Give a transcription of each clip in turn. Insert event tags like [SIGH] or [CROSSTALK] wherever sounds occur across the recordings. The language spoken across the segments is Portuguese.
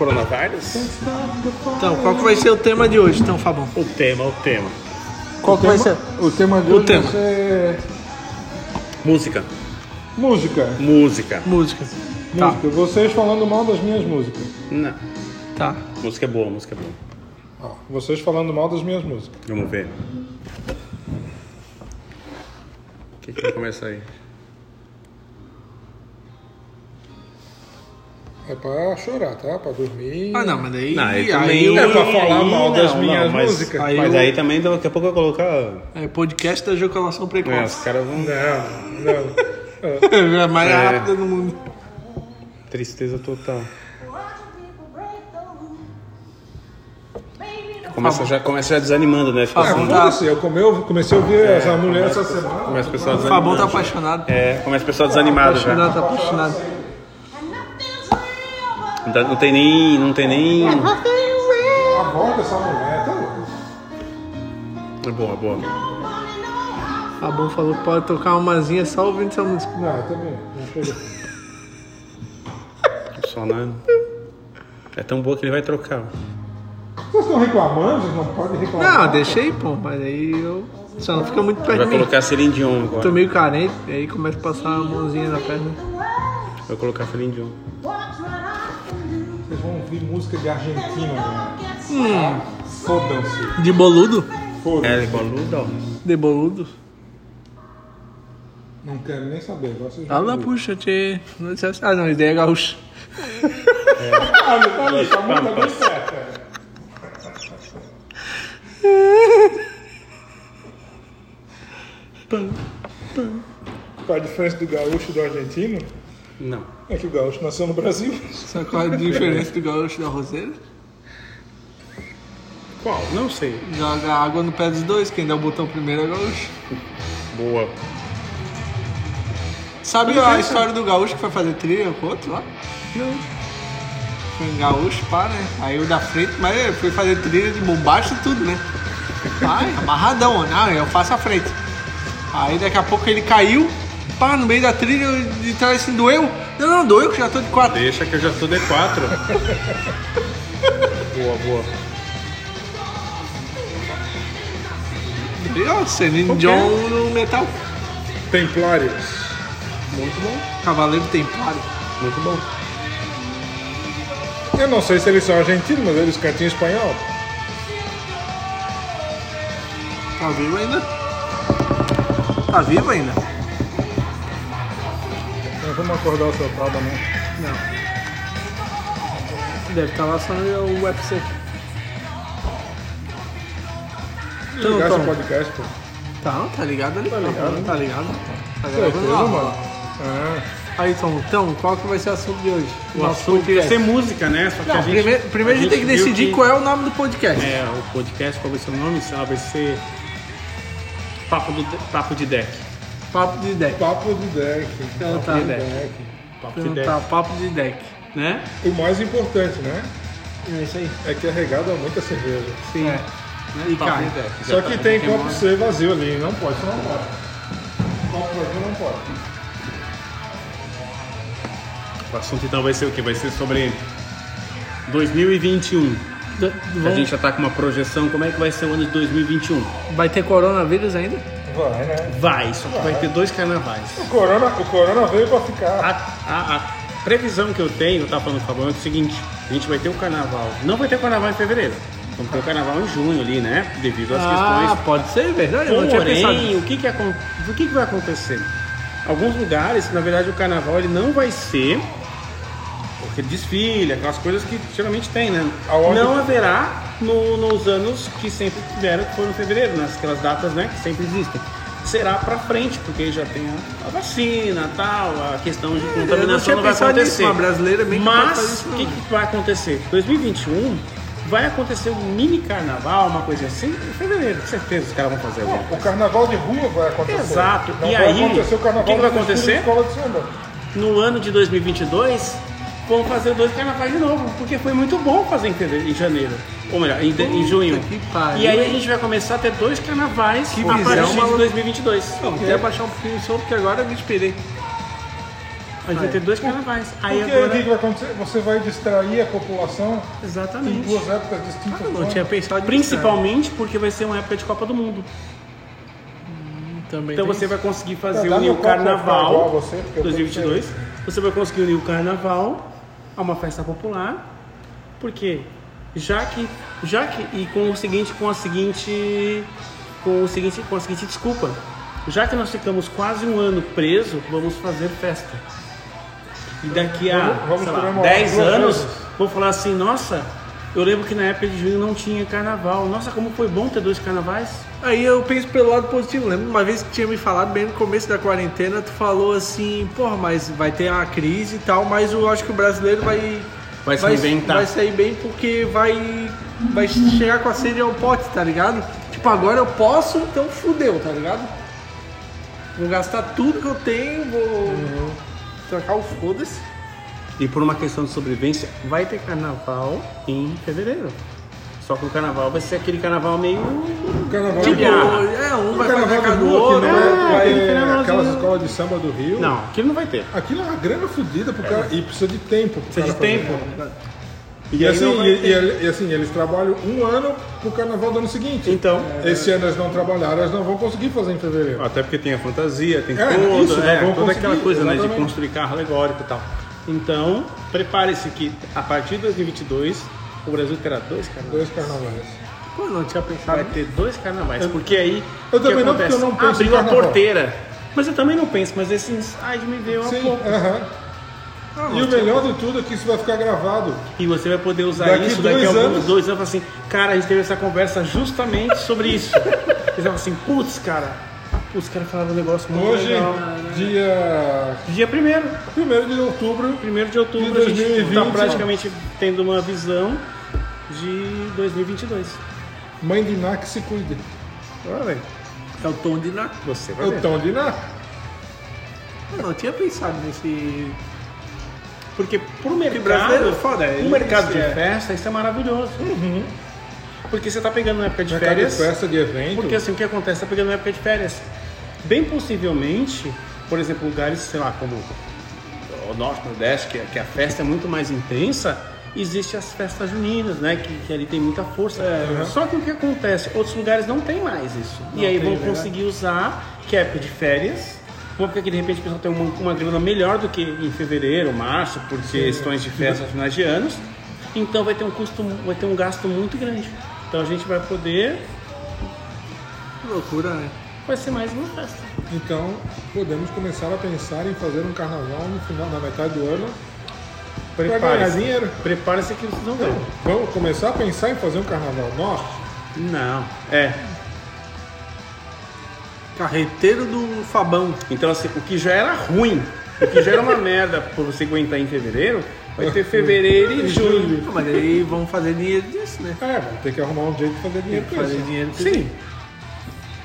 coronavírus? Então, qual que vai ser o tema de hoje, então, Fabão? O tema, o tema. Qual que vai ser? O tema de O hoje tema. vai ser Música. música. Música. Música. Tá, Música. Vocês falando mal das minhas músicas. Não. tá. Música é boa, música é boa. Ó, vocês falando mal das minhas músicas. Vamos ver. O que, que vai começar aí? É pra chorar, tá? Pra dormir. Ah, não, mas daí... Não, aí aí o- É pra falar mal das Não, minhas não, mas- músicas. Aí Mas o- aí também daqui a pouco eu vou colocar. É podcast da ejaculação É, os precoce. caras vão. Não, não. [LAUGHS] É a mais É. rápida do mundo. Tristeza total. Começa já, começa já desanimando, né? Fica É, assim, foda-se, eu come- eu comecei a ouvir essa mulher essa semana. começa o pessoal O Fabão tá desanimado. apaixonado. É, começa o pessoal desanimado já. Apaixonado, tá apaixonado. Não, tá- não tem nem. Não tem nem. A voz dessa mulher, tá louco. É boa, boa. Fabão falou que pode tocar umazinha só ouvindo essa música. Não, eu também. Não. [LAUGHS] Só não. É tão boa que ele vai trocar. Vocês estão reclamando? Vocês não podem reclamar. Não, deixei, pô, mas aí eu. Só não fica muito perto vai de mim. colocar Celine Dion agora. Tô meio carente, aí começa a passar a mãozinha na perna. Vai colocar Celine Dion. Vão ouvir música de Argentina, né? Fodam-se. De boludo? Foda-se. É, boludo. De boludo? Não quero nem saber. Vocês vão Fala, ouvir. puxa. Não dissesse- Ah, não, ideia é gaúcha. Ah, não tá ali, tá muito bem certo. é. Qual a diferença do gaúcho e do argentino? Não. É que o gaúcho nasceu no Brasil. Sabe qual é a diferença do gaúcho e da roseira? Qual? Não sei. Joga água no pé dos dois, quem dá o botão primeiro é o gaúcho. Boa. Sabe a história do gaúcho que foi fazer trilha com o outro lá? Não. Foi em gaúcho, pá, né? Aí o da frente, mas ele foi fazer trilha de bombacha e tudo, né? Ai, amarradão, não, eu faço a frente. Aí daqui a pouco ele caiu, pá, no meio da trilha, de trás assim, doeu? Não, não, doeu, que já tô de quatro. Deixa que eu já tô D4. [LAUGHS] boa, boa. E, ó, Celine. John no metal. Templários. Muito bom. Cavaleiro Templário. Muito bom. Eu não sei se eles são argentinos, mas eles cantam em espanhol. Tá vivo ainda? Tá vivo ainda? Não vamos acordar o seu Prada, não. Não. Deve estar lá só no UFC. Então, Ligar Tom. esse podcast, pô. Tá, tá ligado ali. Tá ligado. Tá ligado. Tá Certeza, gravando lá. mano. Ah, Aí, Tom, então, qual que vai ser o assunto de hoje? O assunto ia ser música, né? Só que Não, a gente, primeiro, primeiro a gente tem que decidir que- qual é o nome do podcast. É, o podcast, qual vai ser o nome? Lá, vai ser. Papo, do, Papo de Deck. Papo de deck. papo de deck. Então papo tá. de deck. Papo de Então Deck. tá, papo de deck. Né? O mais importante, né? É isso aí. É que é regado a muita cerveja. Sim. É. E Papo carne. de Deck. Só que tá- tem copo C vazio ali, não pode, não pode. Copo vazio não pode. O assunto então vai ser o quê? Vai ser sobre 2021. D- A vamos- gente já tá com uma projeção, como é que vai ser o ano de 2021? Vai ter coronavírus ainda? Vai, né? Vai, só que vai ter dois carnavais. O corona, o corona veio pra ficar. A, a- a previsão que eu tenho, eu tava falando com o Fabão, é o seguinte, a gente vai ter o carnaval. Não vai ter o carnaval em fevereiro. Vamos ter o carnaval em junho ali, né? Devido às Ah, questões pode ser, verdade? Eu não tinha pensado. Porém, o que que, o que que vai acontecer? Alguns lugares, na verdade, o carnaval ele não vai ser aquele desfile, aquelas coisas que geralmente tem, né? Não haverá no- nos anos que sempre tiveram, que foram em fevereiro, naquelas datas, né, que sempre existem. Será pra frente, porque aí já tem a, a vacina, tal, a questão de É, não contaminação tinha não vai acontecer. nisso, brasileira Mas o que, não. que vai acontecer? 2021 vai acontecer um mini carnaval, uma coisa assim, em fevereiro, com certeza os caras vão fazer alguma O carnaval de rua vai acontecer. Exato. Não E vai aí, acontecer o carnaval o que que vai acontecer? de escola de samba. No ano de 2022, vão fazer dois carnavais de novo, porque foi muito bom fazer em, fevereiro, em janeiro. Ou melhor, em, de- em junho. E aí a gente vai começar a ter dois carnavais Que a visão, partir de maluco. 2022. Não, queria baixar um pouquinho o som, porque agora eu me inspirei. A gente vai ter dois carnavais. Aí Porque agora. o que que vai acontecer? Você vai distrair a população em Exatamente. duas épocas distintas. Eu não tinha pensado. Principalmente porque vai ser uma época de Copa do Mundo. né? Também Então você isso. vai conseguir Tá, fazer unir meu o a carnaval você, porque eu tô 2022. Você vai conseguir unir o carnaval a uma festa popular. Porque já que já que e com o seguinte com a seguinte com o seguinte com a seguinte desculpa. Já que nós ficamos quase um ano preso, vamos fazer festa. E daqui a Vamos- vamos lá, comemorar 10 duas anos, vezes. vou falar assim, nossa, eu lembro que na época de junho não tinha carnaval. Nossa, como foi bom ter dois carnavais. Aí eu penso pelo lado positivo. Lembra uma vez que tinha me falado bem no começo da quarentena, tu falou assim, porra, mas vai ter uma crise e tal, mas eu acho que o brasileiro vai. Vai se reinventar. Vai sair bem porque vai. Vai chegar com a sede ao pote, tá ligado? Tipo, agora eu posso, então fudeu, tá ligado? Vou gastar tudo que eu tenho, vou trocar o foda-se. E por uma questão de sobrevivência, vai ter carnaval em fevereiro. Só que o carnaval vai ser aquele carnaval meio. O carnaval de é, um o vai carnaval fazer do outro. é, vai- aquele carnavalzinho. aquelas escolas de samba do Rio. Não, aquilo não vai ter. Aquilo é uma grana fodida pro cara. E precisa de tempo. Precisa de fazer. tempo. E, assim, e, ter. e- e assim, eles trabalham um ano pro carnaval do ano seguinte. Então. Esse ano eles não trabalharam, eles não vão conseguir fazer em fevereiro. Até porque tem a fantasia, tem É, todo, isso, é, toda aquela coisa né, de exatamente. construir carro alegórico e tal. Então, prepare-se que a partir de 2022 o Brasil terá dois carnavais. Dois carnavais. Pô, não tinha pensado. Vai ter dois carnavais, porque aí. eu também não, porque acontece? eu não penso Abriu a porteira. Mas eu também não penso, mas esse insight me veio há Sim, pouco. aham. Ah, E o melhor de tudo é que isso vai ficar gravado. E você vai poder usar Daqui isso daqui a dois alguns anos. dois anos assim, cara, a gente teve essa conversa justamente sobre isso. [LAUGHS] Eles falavam assim, putz, cara, os caras falaram um negócio muito Hoje, legal. dia Dia primeiro, 1 de outubro, primeiro de outubro, De a gente 2020, tá ó. praticamente tendo uma visão de 2022. mãe de Ná que se cuide. Olha, velho, É o tom de na. você É vai o ver. tom de Ná. Eu não tinha pensado nesse. Porque pro mercado, brasileiro é foda, é isso, mercado de é. festa, isso é maravilhoso. Porque você tá pegando na época de Mercado de férias. festa, de evento. Porque assim, o que acontece? Tá pegando na época de férias. Bem possivelmente, por exemplo, lugares, sei lá, como o Norte, Nordeste, que, que a festa é muito mais intensa, existe as festas juninas, né? Que, que ali tem muita força. Só que o que acontece? Outros lugares não tem mais isso. e aí vão conseguir usar, que é época de férias. Uma época que de repente o pessoal tem uma, uma grana melhor do que em fevereiro, março, por questões de festas finais de anos. Então vai ter um custo, vai ter um gasto muito grande. Então a gente vai poder Que loucura, né? vai ser mais uma festa. Então, podemos começar a pensar em fazer um carnaval no final, na metade do ano. Pra ganhar Prepare-se. dinheiro. Prepare-se que vocês vão ver. Vamos começar a pensar em fazer um carnaval nosso? Não. É. Carreteiro do Fabão. Então, assim, o que já era ruim, o que já era uma [LAUGHS] merda pra você aguentar em fevereiro, vai ter fevereiro e julho. Mas aí vamos fazer dinheiro disso, né? É, vamos ter que arrumar um jeito de fazer dinheiro com Fazer isso. dinheiro com Sim. isso.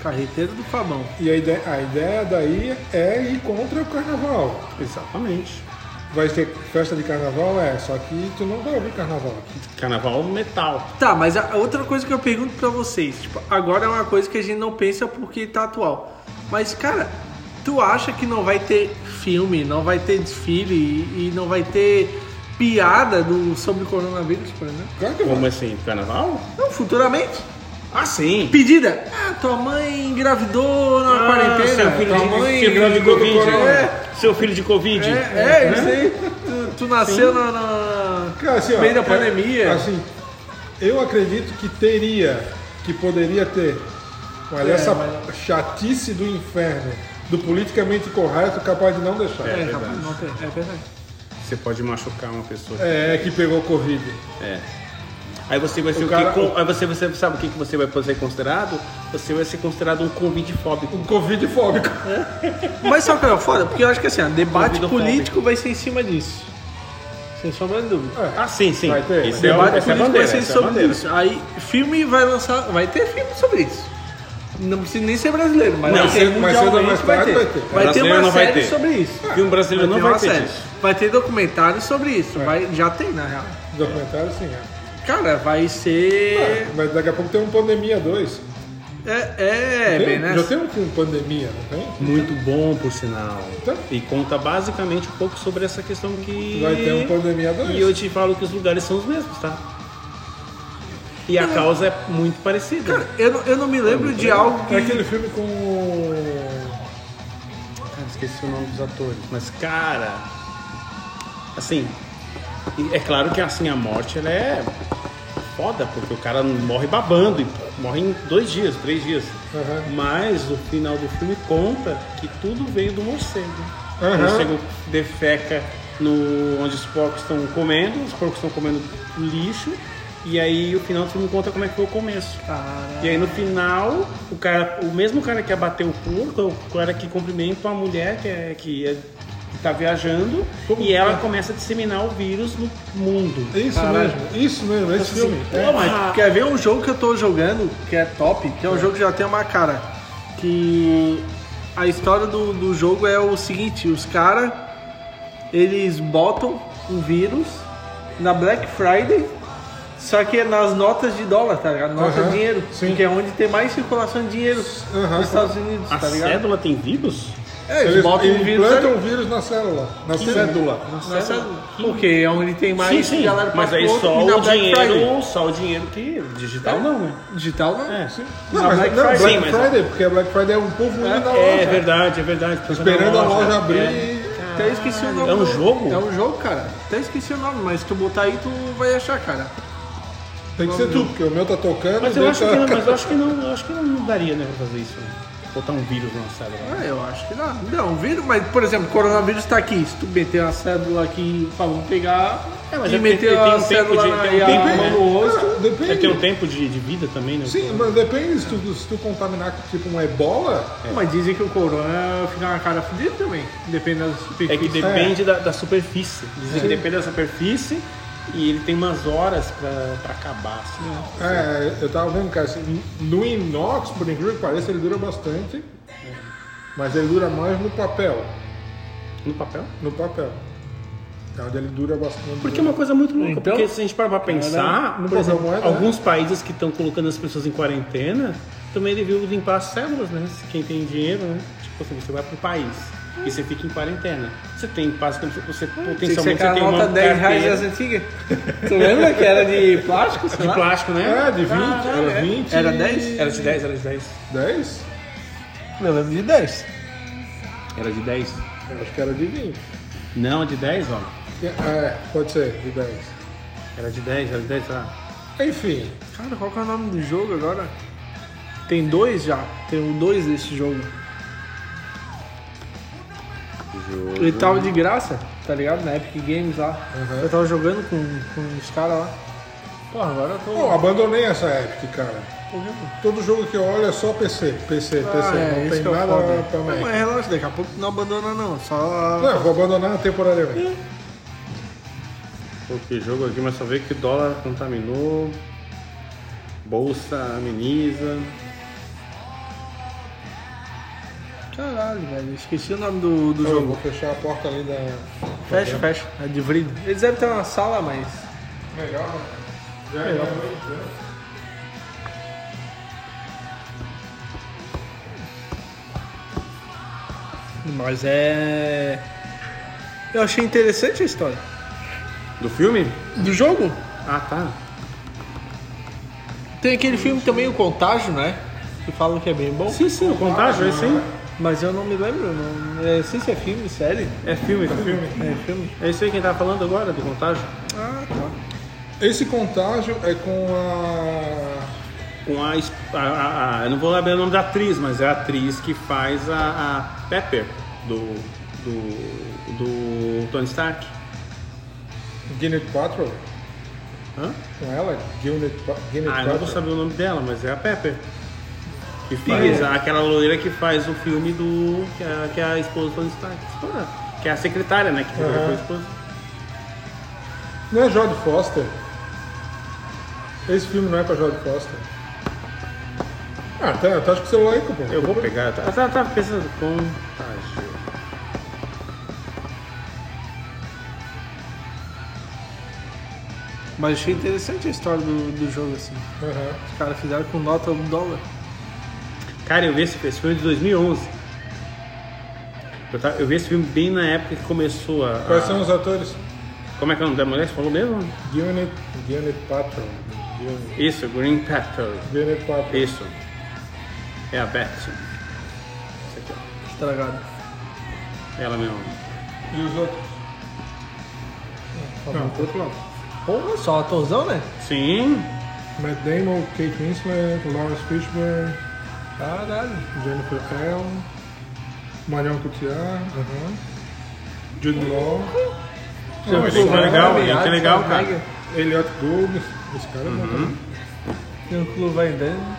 Carreteiro do Fabão. E a ideia, a ideia daí é ir contra o carnaval. Exatamente. Vai ter festa de carnaval? É, só que tu não vai ouvir carnaval aqui. Carnaval metal. Tá, mas a a outra coisa que eu pergunto pra vocês, tipo, agora é uma coisa que a gente não pensa porque tá atual. Mas, cara, tu acha que não vai ter filme, não vai ter desfile e, e não vai ter piada do, sobre o coronavírus, por exemplo? Claro que Como vai. assim? Carnaval? Não, futuramente. Ah, sim. Pedida. Ah, tua mãe engravidou na Ah, quarentena. seu filho tua de, mãe seu filho de do Covid. É. Seu filho de Covid. É, é, isso aí. Tu, tu nasceu na, na... Cara, assim, ó, meio da é, pandemia. Assim, eu acredito que teria, que poderia ter. Mas É, essa mas- chatice do inferno, do politicamente correto, capaz de não deixar. é, É, capaz, não é verdade. Você pode machucar uma pessoa. que pegou Covid. É. Aí você vai ser O o, cara- que? Aí você, você sabe o que, que você vai ser considerado? Você vai ser considerado um convite fóbico. Um Covid fóbico. Mas sabe o que é foda? Porque eu acho que assim, debate político vai ser em cima disso. Sem sombra de dúvida. É. Ah, sim, sim. Vai ter, é, o- debate é político bandeira. vai ser é sobre bandeira. isso. Aí filme vai lançar. Vai ter filme sobre isso. Não precisa nem ser brasileiro, mas Não, vai ter mundialmente vai ter. vai ter. Vai ter Brasileiro uma série ter. sobre isso. Filme brasileiro não vai ter série. Vai ter documentário sobre isso. Vai, já tem, na real. Documentário, sim. É. Cara, vai ser. Mas daqui a pouco tem um Pandemia 2. É, é, Tem- bem, né? Já tem um filme Pandemia, não tem? Muito bom, por sinal. Então. E conta basicamente um pouco sobre essa questão que. Vai ter um Pandemia 2. E eu te falo que os lugares são os mesmos, tá? E a causa é muito parecida. Cara, eu, não- eu não me lembro de algo que. É aquele filme com. Cara, esqueci o nome dos atores. Mas, cara. Assim. É claro que assim a morte ela é foda, porque o cara morre babando e morre em dois dias, três dias. Aham. Mas o final do filme conta que tudo veio do morcego. Aham. O morcego defeca no, onde os porcos estão comendo, os porcos estão comendo lixo. E aí o final do filme conta como é que foi o começo. E aí no final, o cara, o mesmo cara que abateu o porco, é o cara que cumprimenta uma mulher que é que, é, que tá viajando Como e ela é? começa a disseminar o vírus no mundo. Isso Caralho. mesmo, isso mesmo, esse Assim, filme. Pô, mas quer ver um jogo que eu tô jogando, que é top, que é um jogo que já tem uma cara. Que a história do, do jogo é o seguinte, os caras eles botam um vírus na Black Friday, só que é nas notas de dólar, tá ligado? Nota Aham, de dinheiro. sim. Que é onde tem mais circulação de dinheiro Aham. nos Estados Unidos, A tá ligado? cédula tem vírus? É, eles, Eles botam um vírus implantam ali. o vírus na célula, na cédula. Na cédula. Porque é onde tem mais sim, sim. galera Mas aí outro, só o Black Friday. dinheiro, só o dinheiro que digital não, né? Digital não? É. Não, Na mas Black não, Friday. Black Sim, mas- Friday, porque a Black Friday é um povo indo na loja. É verdade, é verdade. Esperando a loja abrir. É. Até esqueci o nome. É um jogo? É um jogo, cara. Até esqueci o nome, mas se tu botar aí, tu vai achar, cara. Tem que ser tu, porque o meu tá tocando. Mas eu acho tá- que não, mas eu [LAUGHS] acho que não, eu acho que não daria, né, pra fazer isso. Né? Botar um vírus na célula. Ah, eu acho que dá. Não, vírus, mas, por exemplo, o coronavírus tá aqui. Se tu meter a cédula aqui, fala, vamos pegar É, mas e é meter tem a um tempo cédula de- na, tem um tempo, né? no rosto. Ah, depende. É ter um tempo de, de vida também, né? Sim, mas depende se tu, se tu contaminar com tipo um ebola. Mas dizem que o corona fica na cara fodida também. Depende da É superfície. que depende da, da superfície. Dizem que depende da superfície e ele tem umas horas pra, pra acabar. Assim. É, eu tava vendo, cara, assim, no inox, por incrível que pareça, ele dura bastante. Mas ele dura mais no papel. No papel? No papel. É onde ele dura bastante. Porque é uma coisa muito louca. Então- porque se a gente parar pra pensar, no por exemplo, moeda, alguns países que estão colocando as pessoas em quarentena também deviam limpar as células, né? Se Quem tem dinheiro, né? Tipo assim, você vai pro país e você fica em quarentena. Você tem, basicamente, você potencialmente você aquela tem uma nota 10 reais carteira das antigas. [LAUGHS] tu lembra que era de plástico? sei de lá? plástico, né? É, de 20, Caralho, era é. 20. Era 10? Era de 10, era de 10. 10? Eu lembro de 10. Era de 10. Eu acho que era de 20. Não, de 10, ó. É, pode ser, de 10. Era de 10, era de 10, tá? Enfim, Cara, qual que é o nome do jogo agora? Tem dois já. Tem dois desse jogo. Ele tava de graça, tá ligado? Na Epic Games lá. Uhum. Eu tava jogando com, com os caras lá. Porra, agora eu tô. eu abandonei essa Epic, cara. Todo jogo que eu olho é só PC, PC, PC. Ah, é, não tem é nada pra Não, Mac. mas relaxa, daqui a pouco tu não abandona não. Só. Não, eu vou abandonar temporariamente. Pô, que jogo aqui, mas só vê que dólar contaminou. Bolsa ameniza. Caralho, velho. Esqueci o nome do, do Eu jogo. vou fechar a porta ali da. Fecha, fecha. É de vrido. Eles devem ter uma sala, mas. Legal, né? Já é Legal. realmente, né? Mas é. Eu achei interessante a história. Do filme? Do jogo? Ah, tá. Tem aquele filme também, O Contágio, né? Que falam que é bem bom. Sim, sim, o contágio, é sim. Mas eu não me lembro. Não... É, sei se é filme, série. É filme, é filme. É filme. É isso aí quem tava falando agora, do contágio. Ah, tá. Esse contágio é com a. Com a, a, a- a- Eu não vou lembrar o nome da atriz, mas é a atriz que faz a, a Pepper do, do, do Tony Stark. Gwyneth Paltrow. Hã? Com ela? Gwyneth, Pa- Gwyneth Ah, eu não vou Paltrow. saber o nome dela, mas é a Pepper. Que faz aquela loira que faz o filme do. que é, que é a esposa do Tony Stark. Esposa, Que é a secretária, né? Que depois a esposa. Não é Jodie Foster? Esse filme não é com a Jodie Foster. Ah, tá, tá acho que o celular aí, pô. Eu vou pegar. Tá, tá, tá pensando contágio. Mas achei interessante a história do, do jogo, assim. Aham. Os caras fizeram com nota um dólar. Cara, eu vi esse, esse filme de 2011. Eu, tava- eu vi esse filme bem na época que começou a. Quais a- são os atores? Como é que é o nome da mulher? Você falou mesmo? Gwyneth, Gwyneth Paltrow. Isso, Green Panther. Gwyneth Paltrow. Isso. É a Beth. Isso aqui, ó. Estragado. Ela mesmo. E os outros? Não, outro lado. Porra, só atorzão, né? Sim. Matt Damon, Kate Winslet, Lawrence Fishburne, Caralho. Jennifer Hale, Marion Cotillard, uhum. Jude Law, Não, é cara legal, é ele é legal, cara. Elliot Gould, esse cara é bom Uhum. Tem um clube vai andando.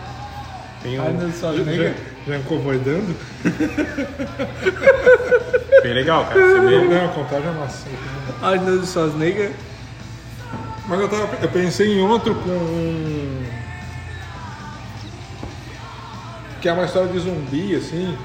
Tem um Arnold Schwarzenegger. Já, já encovoidando? [LAUGHS] bem legal, cara. Você vê. Não, contagem é massa. Arnold Schwarzenegger. Mas eu, tava, eu pensei em outro com Que é uma história de zumbi, assim.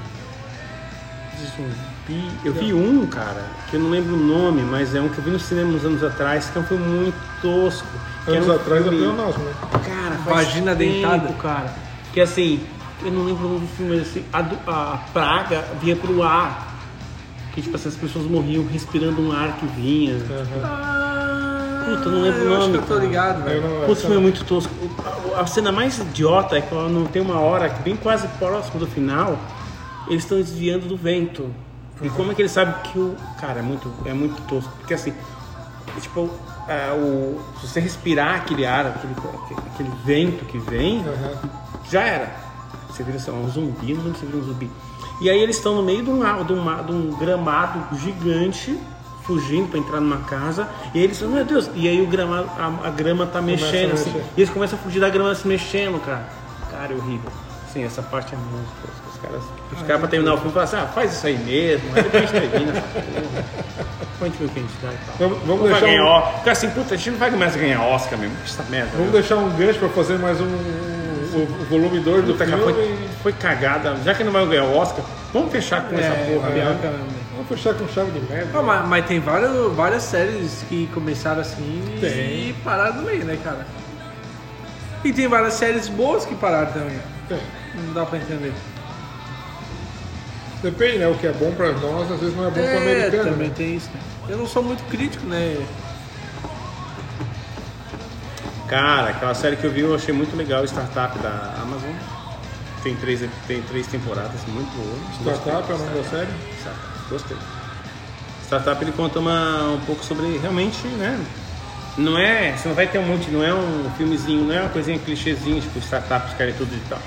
de zumbi. Eu vi um, cara, que eu não lembro o nome, mas é um que eu vi no cinema uns anos atrás, que é um filme muito tosco. que Anos um atrás é filme- pleonasmo, né? Cara, faz Vagina tempo, dentada? cara. Que assim, eu não lembro o nome do filme, mas assim, a, do- a praga vinha pro ar. Que tipo assim, as pessoas morriam respirando um ar que vinha. Puta, não lembro o eu acho nome. que eu tô ligado, velho. não- Putz, essa- foi muito tosco. A cena mais idiota é que não tem uma hora que bem quase próximo do final, eles estão desviando do vento. E como é que eles sabem que o. Cara, é muito, é muito tosco. Porque assim, é tipo, é, o, se você respirar aquele ar, aquele, aquele vento que vem, Aham. já era. Você vira assim, um zumbi, não lembro se vira um zumbi. E aí eles estão no meio de um, de uma- de um gramado gigante, fugindo para entrar numa casa. E aí eles falam, meu Deus, e aí o gramado, a, a grama tá a mexendo, assim. E eles começam a fugir da grama se mexendo, cara. Cara, é horrível. Sim, essa parte é muito tosca. Os caras, os caras pra terminar o filme falam assim, ah, faz isso aí mesmo, aí depois a gente termina essa porra. Depois a gente vê o que a gente dá e tal. Vamos, deixar ganhar um, Oscar. Fica assim, puta, a gente não vai mais ganhar Oscar mesmo. Essa merda. vamos deixar um gancho pra fazer mais um. O, o volume 2 do filme. foi, foi cagada. Já que não vai ganhar o Oscar, vamos fechar com essa É, porra. pior né? é. Vamos fechar com chave de merda. Ah, mas, mas tem várias, várias séries que começaram assim Tem. e pararam no meio, né, cara? E tem várias séries boas que pararam também. Tem. Não dá pra entender. Depende, né? O que é bom pra nós, às vezes não é bom pro É, americano. também né? tem isso. né? Eu não sou muito crítico, né? Cara, aquela série que eu vi eu achei muito legal, Startup da Amazon. Tem três, tem três temporadas, muito boa. Startup é o nome da série? Startup, Gostei. Startup ele conta uma, um pouco sobre realmente, né? Não é. Você não vai ter um monte, não é um filmezinho, não é uma coisinha clichêzinha, tipo startups querem tudo e tal.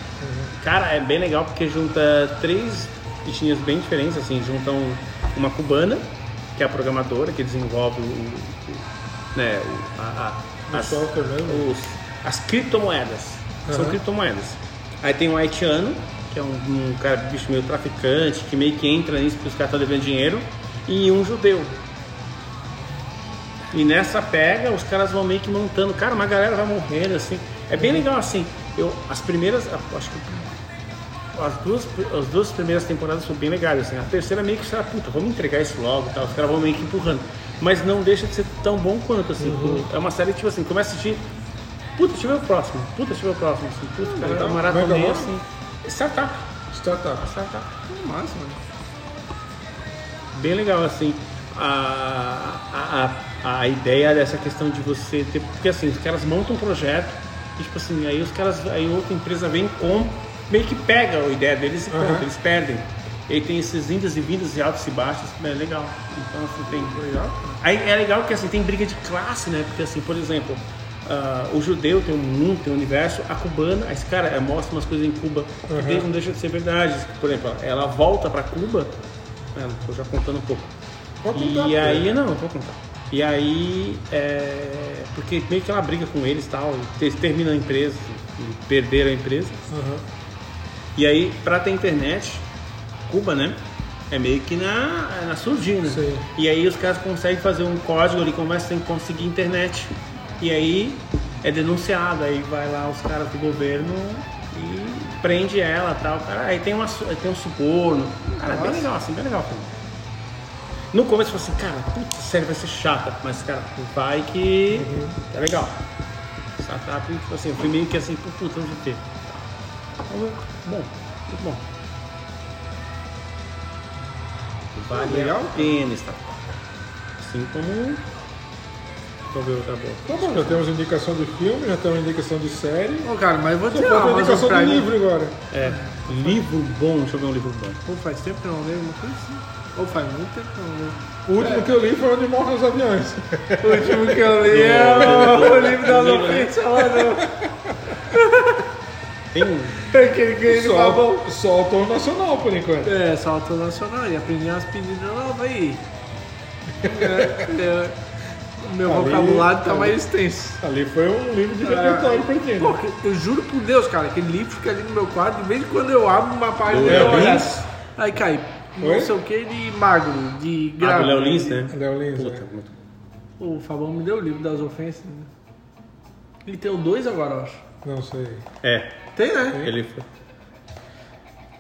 Cara, é bem legal porque junta três bichinhas bem diferentes, assim, juntam uma cubana, que é a programadora, que desenvolve o. o- né, o, a, a, os- as criptomoedas. São Aham. criptomoedas. Aí tem um haitiano, que é um, um cara bicho meio traficante, que meio que entra nisso porque os caras estão devendo dinheiro, e um judeu. E nessa pega, os caras vão meio que montando. Cara, uma galera vai morrendo, assim. É bem legal, assim. Eu, as primeiras, acho que as duas, as duas primeiras temporadas foram bem legais, assim. A terceira meio que fala, puta, vamos entregar isso logo e tal. Os caras vão meio que empurrando. Mas não deixa de ser tão bom quanto, assim. É uma série que, tipo assim, começa a assistir. Puta, deixa eu ver o próximo. Puta, deixa eu ver o próximo. Assim. Puta, cara, tá maratonei Como é é o assim. Startup. Startup. Startup. Massa, mano. bem legal assim a, a, a, ideia dessa questão de você ter porque assim os caras montam um projeto e tipo assim aí os caras aí outra empresa vem com meio que pega a ideia deles e pronto, Aham. eles perdem e aí tem esses indas e vindas e altos e baixos é legal então assim tem Legal. Aí é legal que assim tem briga de classe, né? Porque assim, por exemplo, ah, o judeu tem um mundo, tem um universo, a cubana, esse cara eh, mostra umas coisas em Cuba que Uhum. não deixa de ser verdade. Por exemplo, ela volta para Cuba, né, tô já contando um pouco. Pode e contar, aí, pô. não, vou contar. E aí, é, porque meio que ela briga com eles e tal, e eles terminam a empresa, e perderam a empresa. Aham. E aí, pra ter internet, Cuba, né? É meio que na, na surdina. Sim. E aí os caras conseguem fazer um código ali, começam a conseguir internet. E aí é denunciado, aí vai lá os caras do governo e prende ela tal. Cara, aí tem, uma, tem um suborno. Cara, é bem legal, assim, bem legal. No começo eu falei assim, cara, puta, série vai ser chata, mas cara, vai que é legal. Startup, tipo assim, eu fui meio que assim, puta, não sei o quê. Então, Bom, Muito bom. Vale Legal. a pena fora. Assim como. Ver outra boa. Tá bom, já temos indicação de filme, já temos indicação de série. Ô, cara, mas eu vou a uma indicação Amazon de Prime. livro agora. É, livro bom, deixa eu ver um livro bom. Pô, faz tempo que eu não leio uma coisa assim. Ou faz muito tempo que eu não leio. O último que eu li foi Onde Morrem os Aviões. O último que eu li é o, [LAUGHS] o livro da ofensa lá do. Tem um. [LAUGHS] Aquele que ele Só, babou. só autor nacional, por enquanto. É, só autor nacional. E aprendi umas pedidas novas aí. [LAUGHS] É, é, meu Ali- vocabulário tá ali- mais extenso. Ali foi um livro de repertório pra quem? Pô, eu juro por Deus, cara, aquele livro fica ali no meu quadro, de vez em quando eu abro uma página Do e olho. Lins? Aí cai, não sei o que, de magro, de Ah, grave. do Léo Lins, né? Léo Lins, Puta, é. muito O Fabão me deu o livro das ofensas. né? Ele tem o dois agora, eu acho. Não sei. É, Tem, né? ele foi.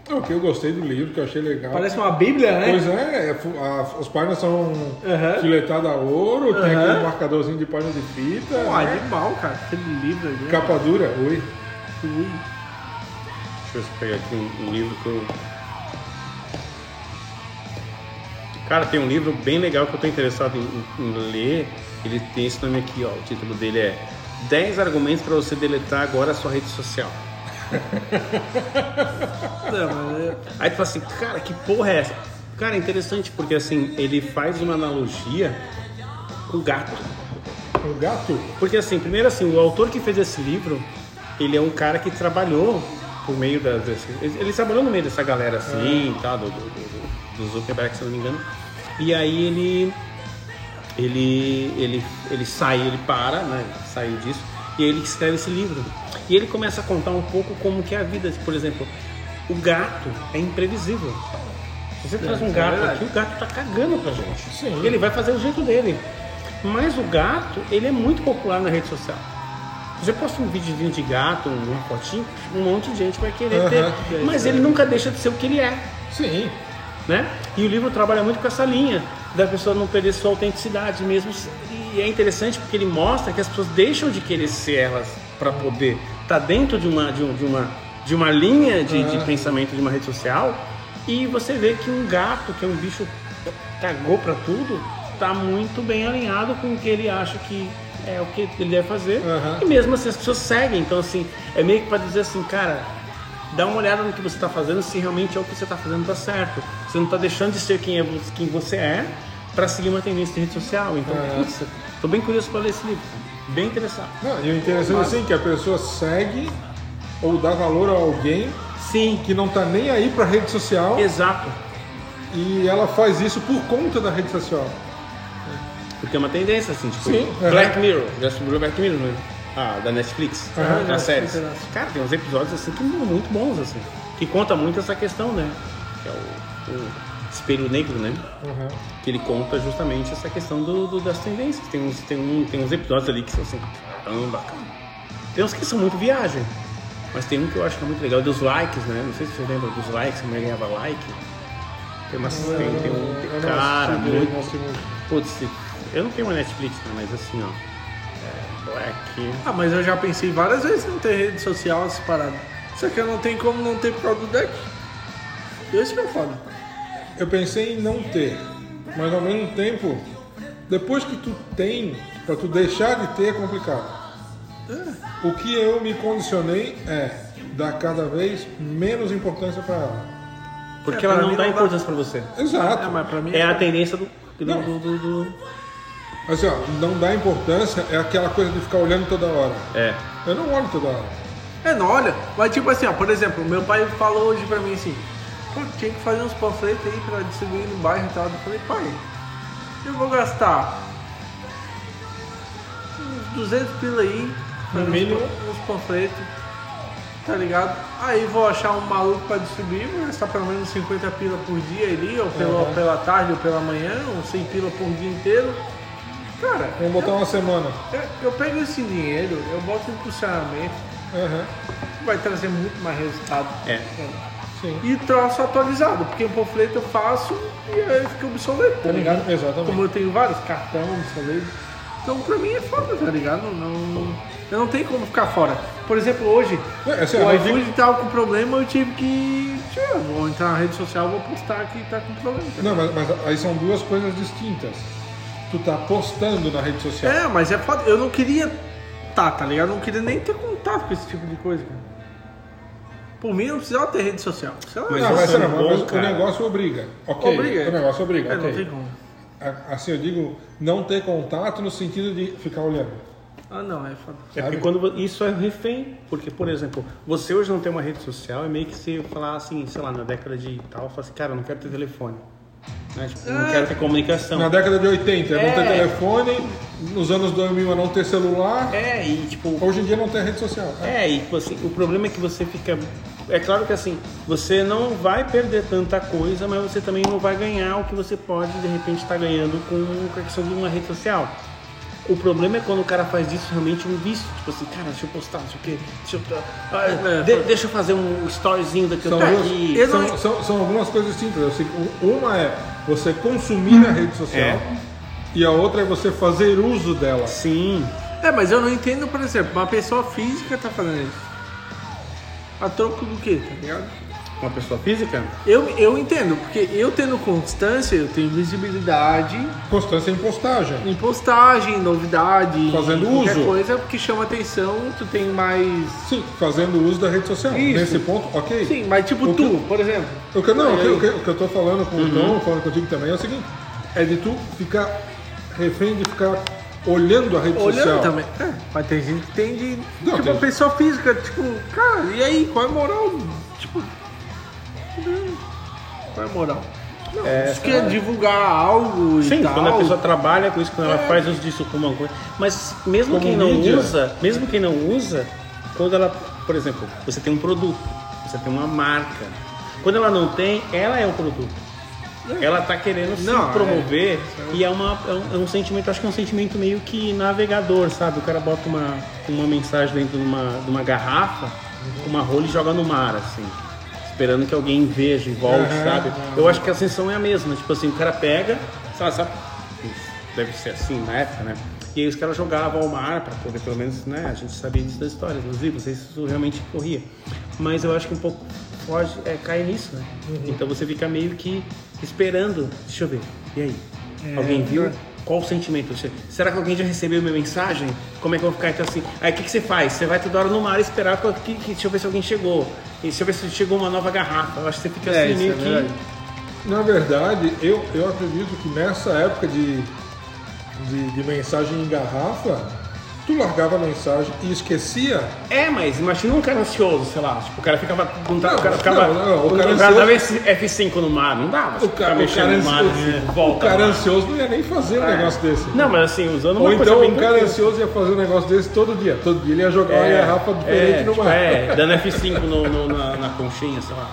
O que eu gostei do livro, que eu achei legal. Parece uma bíblia, né? Pois é, é, a- as páginas são Aham. filetadas a ouro, tem Aham. aquele marcadorzinho de página de fita. Pô, né? animal, cara. Aquele livro ali. Capa dura, ui. Ui. Deixa eu pegar aqui um, um livro que eu. Cara, tem um livro bem legal que eu tô interessado em, em ler. Ele tem esse nome aqui, ó. O título dele é 10 argumentos para você deletar agora a sua rede social. Não, é- Aí tu fala assim, cara, que porra é essa? Cara, é interessante porque assim, ele faz uma analogia com gato. Um gato? Porque assim, primeiro assim, o autor que fez esse livro, ele é um cara que trabalhou por meio das. desse- Ele, ele trabalhou no meio dessa galera assim, tá? Do, do, do, do Zuckerberg, se não me engano. E aí ele. Ele, ele, ele sai, ele para, né? Saiu disso. E ele escreve esse livro. E ele começa a contar um pouco como que é a vida. Por exemplo, o gato é imprevisível. Você traz um é gato aqui, o gato tá cagando pra gente. Sim. Ele vai fazer o jeito dele. Mas o gato, ele é muito popular na rede social. Você posta um videozinho de gato, uma fotinho, um monte de gente vai querer Aham. ter. Mas ele nunca deixa de ser o que ele é, Sim. Né? E o livro trabalha muito com essa linha da pessoa não perder sua autenticidade mesmo. E é interessante porque ele mostra que as pessoas deixam de querer ser elas para poder estar dentro de uma, de, um- de uma, de uma linha de, de pensamento de uma rede social. E você vê que um gato, que é um bicho cagou para tudo, tá muito bem alinhado com o que ele acha que é o que ele deve fazer. Aham. E mesmo assim as pessoas seguem. Então, assim, é meio que para dizer assim, cara, dá uma olhada no que você está fazendo, se realmente é o que você está fazendo tá certo. Você não está deixando de ser quem, é, quem você é para seguir uma tendência de rede social. Então, É. putz, tô bem curioso para ler esse livro. Bem interessado. Não, e o interessante é assim que a pessoa segue ou dá valor a alguém Sim, que não tá nem aí pra rede social exato. e ela faz isso por conta da rede social. Porque é uma tendência, assim, tipo, Sim, Black Mirror. Já subiu Black Mirror, né? Ah, da Netflix, Aham, nas já séries. assisti um pedaço. Cara, tem uns episódios assim que são muito bons, assim. Que conta muito essa questão, né? Que é o, o espelho negro, né? Uhum. que ele conta justamente essa questão do, do- das tendências. Tem uns, tem, um, tem uns episódios ali que são assim, caramba, cara. Tem uns que são muito viagem, mas tem um que eu acho que é muito legal, dos likes, né? Não sei se você lembra dos likes, como ele ganhava like. Tem tem, tem um Eu não cara assisti muito. não assisti muito. Putz, eu não tenho uma Netflix, né? mas assim, ó. É, Black. Ah, mas eu já pensei várias vezes em não ter rede social essa parada. Só que eu não tenho como não ter por causa do deck. Esse que é foda. Eu pensei em não ter, mas ao mesmo tempo, depois que tu tem, pra tu deixar de ter é complicado. O que eu me condicionei é dar cada vez menos importância pra ela. Porque É, ela não dá não dá. importância pra você. Exato. É, mas pra mim É a tendência do. do, Não. do, do- do- Assim, ó, não dá importância é aquela coisa de ficar olhando toda hora. É. Eu não olho toda hora. É, não, olha, mas tipo assim, ó, por exemplo, meu pai falou hoje pra mim assim, pô, tinha que fazer uns panfletos aí pra distribuir no bairro e tal. Eu falei, pai, eu vou gastar uns 200 pila aí, fazer uns mínimo. pan- uns panfletos, tá ligado? Aí vou achar um maluco pra distribuir, vou gastar pelo menos 50 pila por dia ali, ou pela, Uhum. pela tarde ou pela manhã, uns 100 pila por dia inteiro. Cara, Vamos botar uma semana. eu, eu pego esse dinheiro, eu boto em funcionamento, Aham. vai trazer muito mais resultado. É. Sim. E troço atualizado, porque o panfleto eu faço e aí fica obsoleto, tá ligado? Uhum, exatamente. Como eu tenho vários cartão obsoleto. Então pra mim é foda, tá ligado? Não, eu não tenho como ficar fora. Por exemplo, hoje, É, assim, o iFood digo- tava com problema, eu tive que. Tchau, vou entrar na rede social, vou postar que tá com problema. tá Não, mas, mas aí são duas coisas distintas. Tu tá postando na rede social. É, mas é foda. Eu não queria tá, tá ligado? Eu não queria nem ter contato com esse tipo de coisa, cara. Por mim, não precisava ter rede social. Lá, Mas não, mas, é não, bom, mas o negócio obriga. Ok, Obriga. o negócio obriga, é, ok. não tem como. Assim, eu digo, não ter contato no sentido de ficar olhando. Ah, não, é foda. É porque quando isso é refém, porque, por exemplo, você hoje não tem uma rede social, é meio que se falar assim, sei lá, na década de tal, fala assim, cara, eu não quero ter telefone. Né? Tipo, não quero ter comunicação. Na década de 80, é não ter É. telefone, nos anos 2000 é não ter celular, É, e tipo, hoje em dia não ter rede social. É, e tipo assim, o problema é que você fica. É claro que assim, você não vai perder tanta coisa, mas você também não vai ganhar o que você pode de repente estar ganhando com a questão de uma rede social. O problema é quando o cara faz disso realmente um vício. Tipo assim, cara, deixa eu postar, não sei o quê. Deixa eu, ah, É, de- foi- deixa eu fazer um storyzinho daqui São, eu tô aqui. São, não- são- são algumas coisas sei que Uma é você consumir a rede social É. e a outra é você fazer uso dela. Sim. É, mas eu não entendo, por exemplo, uma pessoa física tá fazendo isso. A troco do quê, tá ligado? Uma pessoa física? Eu, eu entendo, porque eu tendo constância, eu tenho visibilidade Constância em postagem. em postagem, novidade, Fazendo qualquer uso. coisa que chama atenção, tu tem mais. Sim, fazendo uso da rede social. Isso. Nesse ponto, ok. Sim, mas tipo O que- tu, por exemplo. O que, não, o que, o que- o que eu tô falando com Uhum. o Tom, falando contigo também, é o seguinte: é de tu ficar refém de ficar olhando a rede Olhando social. também. É, mas tem gente que tem de. Não, tipo, tem- uma pessoa física, tipo, cara, e aí, qual é a moral? Tipo. Qual é a moral? Não, É, isso quer divulgar algo e Sim, tal. quando a pessoa trabalha com isso, quando ela faz uso disso como uma coisa. Mas mesmo Como quem não mídia. usa, mesmo quem não usa, quando ela, por exemplo, você tem um produto, você tem uma marca. Quando ela não tem, ela é o produto. Ela tá querendo se Não, é. promover e é, uma, é, um, é um sentimento, acho que é um sentimento meio que navegador, sabe? O cara bota uma, uma mensagem dentro de uma, de uma garrafa, uma rola e joga no mar, assim. Esperando que alguém veja e volte, Aham, sabe? Eu acho que a sensação é a mesma. Tipo assim, o cara pega, sabe, sabe? Deve ser assim na época, né? E aí os caras jogavam ao mar para poder, pelo menos, né? A gente sabia disso das histórias, nos livros, se isso realmente ocorria. Mas eu acho que um pouco foge, é, cai nisso, né? Então você fica meio que esperando. Deixa eu ver. E aí? alguém viu? Qual o sentimento? Será que alguém já recebeu minha mensagem? Como é que eu vou ficar? Então assim, aí o que, que você faz? Você vai toda hora no mar esperar que, que, que- deixa eu ver se alguém chegou. E deixa eu ver se chegou uma nova garrafa. Eu acho que você fica É, assim meio é que. Na verdade, eu, eu acredito que nessa época de, de, de mensagem em garrafa, tu largava a mensagem e esquecia. É, mas imagina um cara ansioso, sei lá, tipo, o cara ficava. Não, o cara ficava. não, não, o cara o cara dava ansioso- esse F5 no mar, não dava. O cara, o mexendo cara, no mar, ansioso, o volta. cara lá. ansioso não ia nem fazer um É. negócio desse. Não, mas assim, usando uma Ou então o cara ansioso ia fazer um negócio desse todo dia. Todo dia ele ia jogar uma garrafa diferente é, no tipo, mar. é, dando F5 no, no- na, na conchinha, sei lá.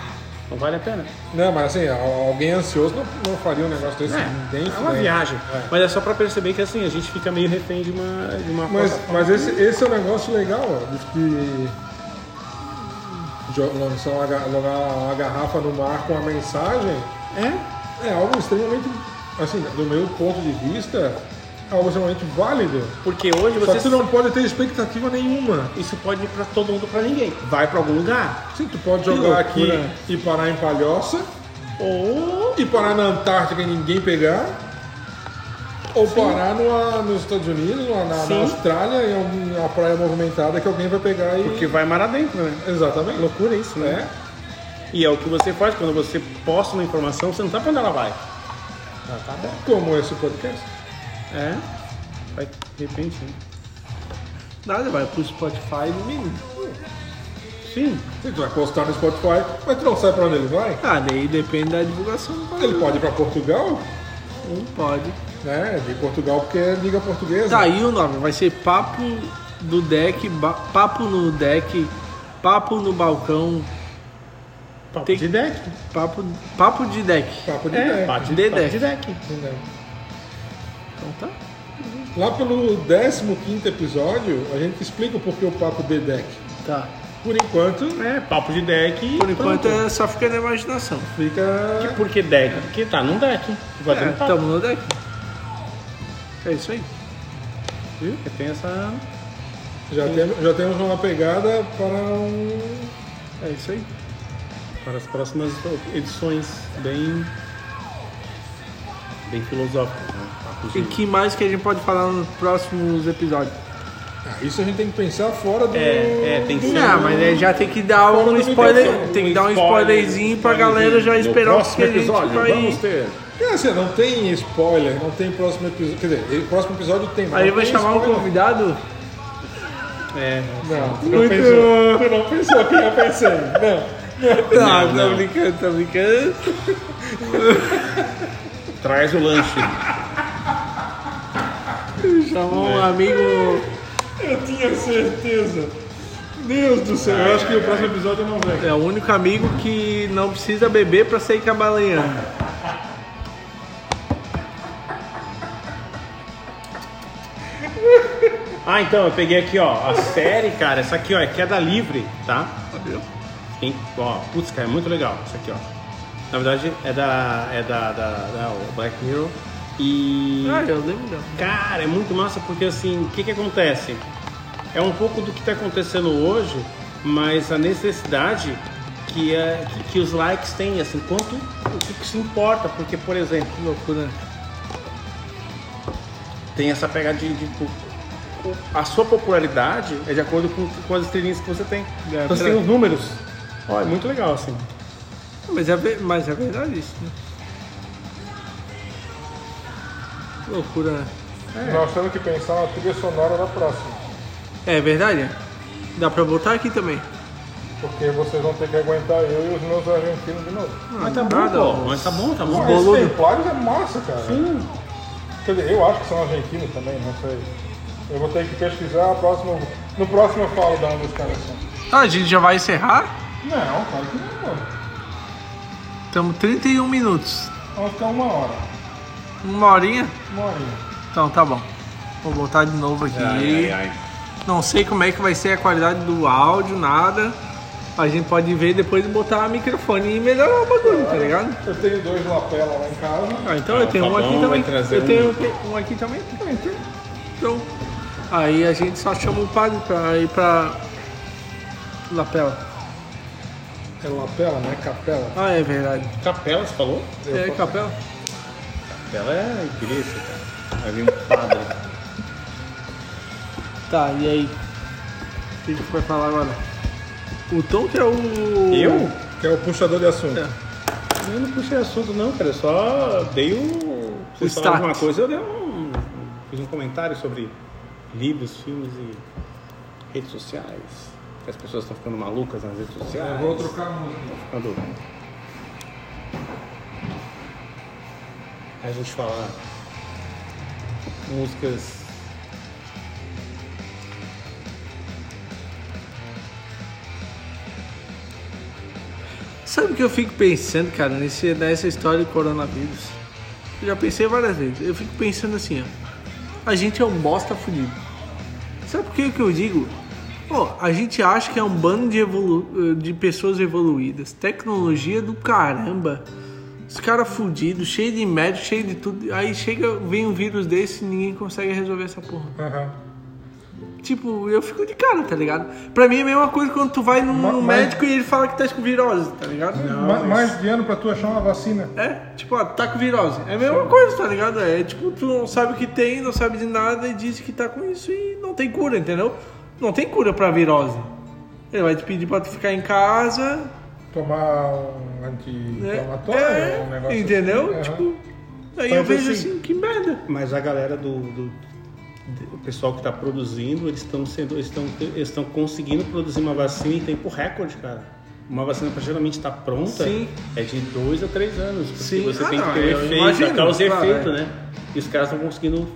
Não vale a pena. Não, mas assim, al- alguém ansioso não, não faria um negócio desse. É, é uma fudendo. viagem. É. Mas é só pra perceber que assim, a gente fica meio refém de uma. De uma Mas, mas esse, esse é um negócio legal, ó, de que lançar uma, uma garrafa no mar com a mensagem É? é algo extremamente, assim, do meu ponto de vista, algo extremamente válido. Porque hoje Só você. que você não pode ter expectativa nenhuma. Isso pode ir pra todo mundo, pra ninguém. Vai pra algum lugar. Sim, tu pode jogar aqui e parar em Palhoça, Ou. e parar na Antártica e ninguém pegar, ou parar numa- nos Estados Unidos, numa- na, na Sim. Austrália, em alguma praia movimentada que alguém vai pegar e. Porque vai mar adentro, né? Exatamente. Loucura isso, né? É. E é o que você faz quando você posta uma informação, você não sabe pra onde ela vai. Ela tá. Como esse podcast. É. Vai de repente. né? Nada, vai pro Spotify no mínimo. Sim. Se tu vai postar no Spotify, mas tu não sabe pra onde ele vai? Ah, daí depende da divulgação do bagulho. Ele pode ir pra Portugal, Não pode. né? De Portugal porque é liga portuguesa. Tá aí o nome, vai ser Papo do Deck, Papo no Deck, Papo no Balcão, Papo Tem- de deck. Papo, papo de Deck. Papo de É, ideia. papo de, De papo deck. de deck. Então tá. Lá pelo 15 episódio, a gente explica o porquê o papo de deck. Tá. Por enquanto, É, papo de deck. Por enquanto é só fica na imaginação. fica. Por que deck? Porque tá num deck. Vai É, tamo no deck. É isso aí. Viu? Que tem essa. Já, tem, já temos uma pegada para um. É isso aí. Para as próximas edições bem. bem filosóficas, né? E que mais que a gente pode falar nos próximos episódios? Ah, isso a gente tem que pensar fora do. É, é, tem que ser. Não, mas aí já tem que dar Fora um spoiler, tem que dar um spoiler, spoilerzinho pra galera já esperar o que próximo a gente episódio, vai... vamos ter. É, assim, não tem spoiler, não tem próximo episódio. Quer dizer, o próximo episódio tem. Aí vai tem chamar um spoiler. convidado? É. Não, tu não Muito- pensou. Tu não pensou que eu pensei. Não. Não, Não, não. brincando, tô brincando. Traz o lanche. [LAUGHS] Chamou um amigo... Eu tinha certeza. Deus do céu. Eu acho que o próximo episódio não vem. É o único amigo que não precisa beber pra sair cabalanhando. [LAUGHS] Ah, então, eu peguei aqui, ó, a série, cara, essa aqui, ó, é queda livre, tá? Quem, ó, putz, cara, é muito legal isso aqui, ó. Na verdade, é da, é da, da, da Black Mirror. E, Ah, eu lembro dela. cara, é muito massa porque, assim, o que que acontece? É um pouco do que tá acontecendo hoje, mas a necessidade que, é, que, que os likes têm, assim, quanto, o que, que se importa, porque, por exemplo, Que loucura. tem essa pegada de, de- a sua popularidade é de acordo com, com as estrelinhas que você tem. É, então você tem os números. Ó, é muito legal assim. Mas é, mas é verdade isso, né? Que loucura, né? Nós temos que pensar na trilha sonora da próxima. É verdade? Dá pra botar aqui também. Porque vocês vão ter que aguentar eu e os meus argentinos de novo. Mas tá bom, nada, pô. ó. Mas tá bom, tá Ah, bom. esses boludo. templários é massa, cara. Sim. Quer dizer, eu acho que são argentinos também, não sei. Eu vou ter que pesquisar a próxima. No próximo eu falo da onde os caras são. Tá, a gente já vai encerrar? Não, claro que não. Estamos 31 minutos. Vamos ficar uma hora. Uma horinha? Uma horinha. Então tá bom. Vou botar de novo aqui. Ai, ai, ai. Não sei como é que vai ser a qualidade do áudio, nada. A gente pode ver depois de botar o microfone e melhorar o bagulho, tá ligado? Eu tenho dois lapela lá em casa. Ah, então Ah, eu tenho o um aqui Fabão também. Eu um. tenho um aqui também. Então, aí a gente só chama o padre pra ir pra Lapela. É lapela, não é capela. Ah, é verdade. Capela, você falou? É capela? Capela é igreja, cara. Vai vir um padre. Tá, e aí? O que a gente vai falar agora? O Tom que é o. Eu? Que é o puxador de assunto. É. Eu não puxei assunto não, cara. Eu só dei o. Falaram start. alguma coisa, eu dei um. Fiz um comentário sobre livros, filmes e redes sociais. Que as pessoas estão ficando malucas nas redes sociais. Eu vou trocar a música. Quando a gente fala músicas Sabe o que eu fico pensando, cara, nesse, nessa história do coronavírus? Eu já pensei várias vezes. Eu fico pensando assim, ó. A gente é um bosta fudido. Sabe por que que eu digo? Pô, a gente acha que é um bando de, evolu de pessoas evoluídas. Tecnologia do caramba. Os caras fudidos, cheio de médico, cheio de tudo. Aí chega, vem um vírus desse e ninguém consegue resolver essa porra. Aham. Tipo, eu fico de cara, tá ligado? Pra mim é a mesma coisa quando tu vai num Ma- mas- médico e ele fala que tá com virose, tá ligado? Ma- Mais de ano pra tu achar uma vacina. É, tipo, ó, tá com virose. É a mesma coisa, tá ligado? É tipo, tu não sabe o que tem, não sabe de nada e diz que tá com isso e não tem cura, entendeu? Não tem cura pra virose. Ele vai te pedir pra tu ficar em casa, Tomar um? Anti-inflamatório, É, um negócio entendeu? assim. Tipo, aí Mas eu vejo assim- assim, que merda. Mas a galera do, do- o pessoal que está produzindo, eles estão sendo, eles estão, estão conseguindo produzir uma vacina em tempo recorde, cara. Uma vacina para geralmente estar pronta Sim. é de dois a três anos, porque Sim. você Ah, tem não, que ter o efeito, imagino, a causa e claro, efeito, é. né? E os caras estão conseguindo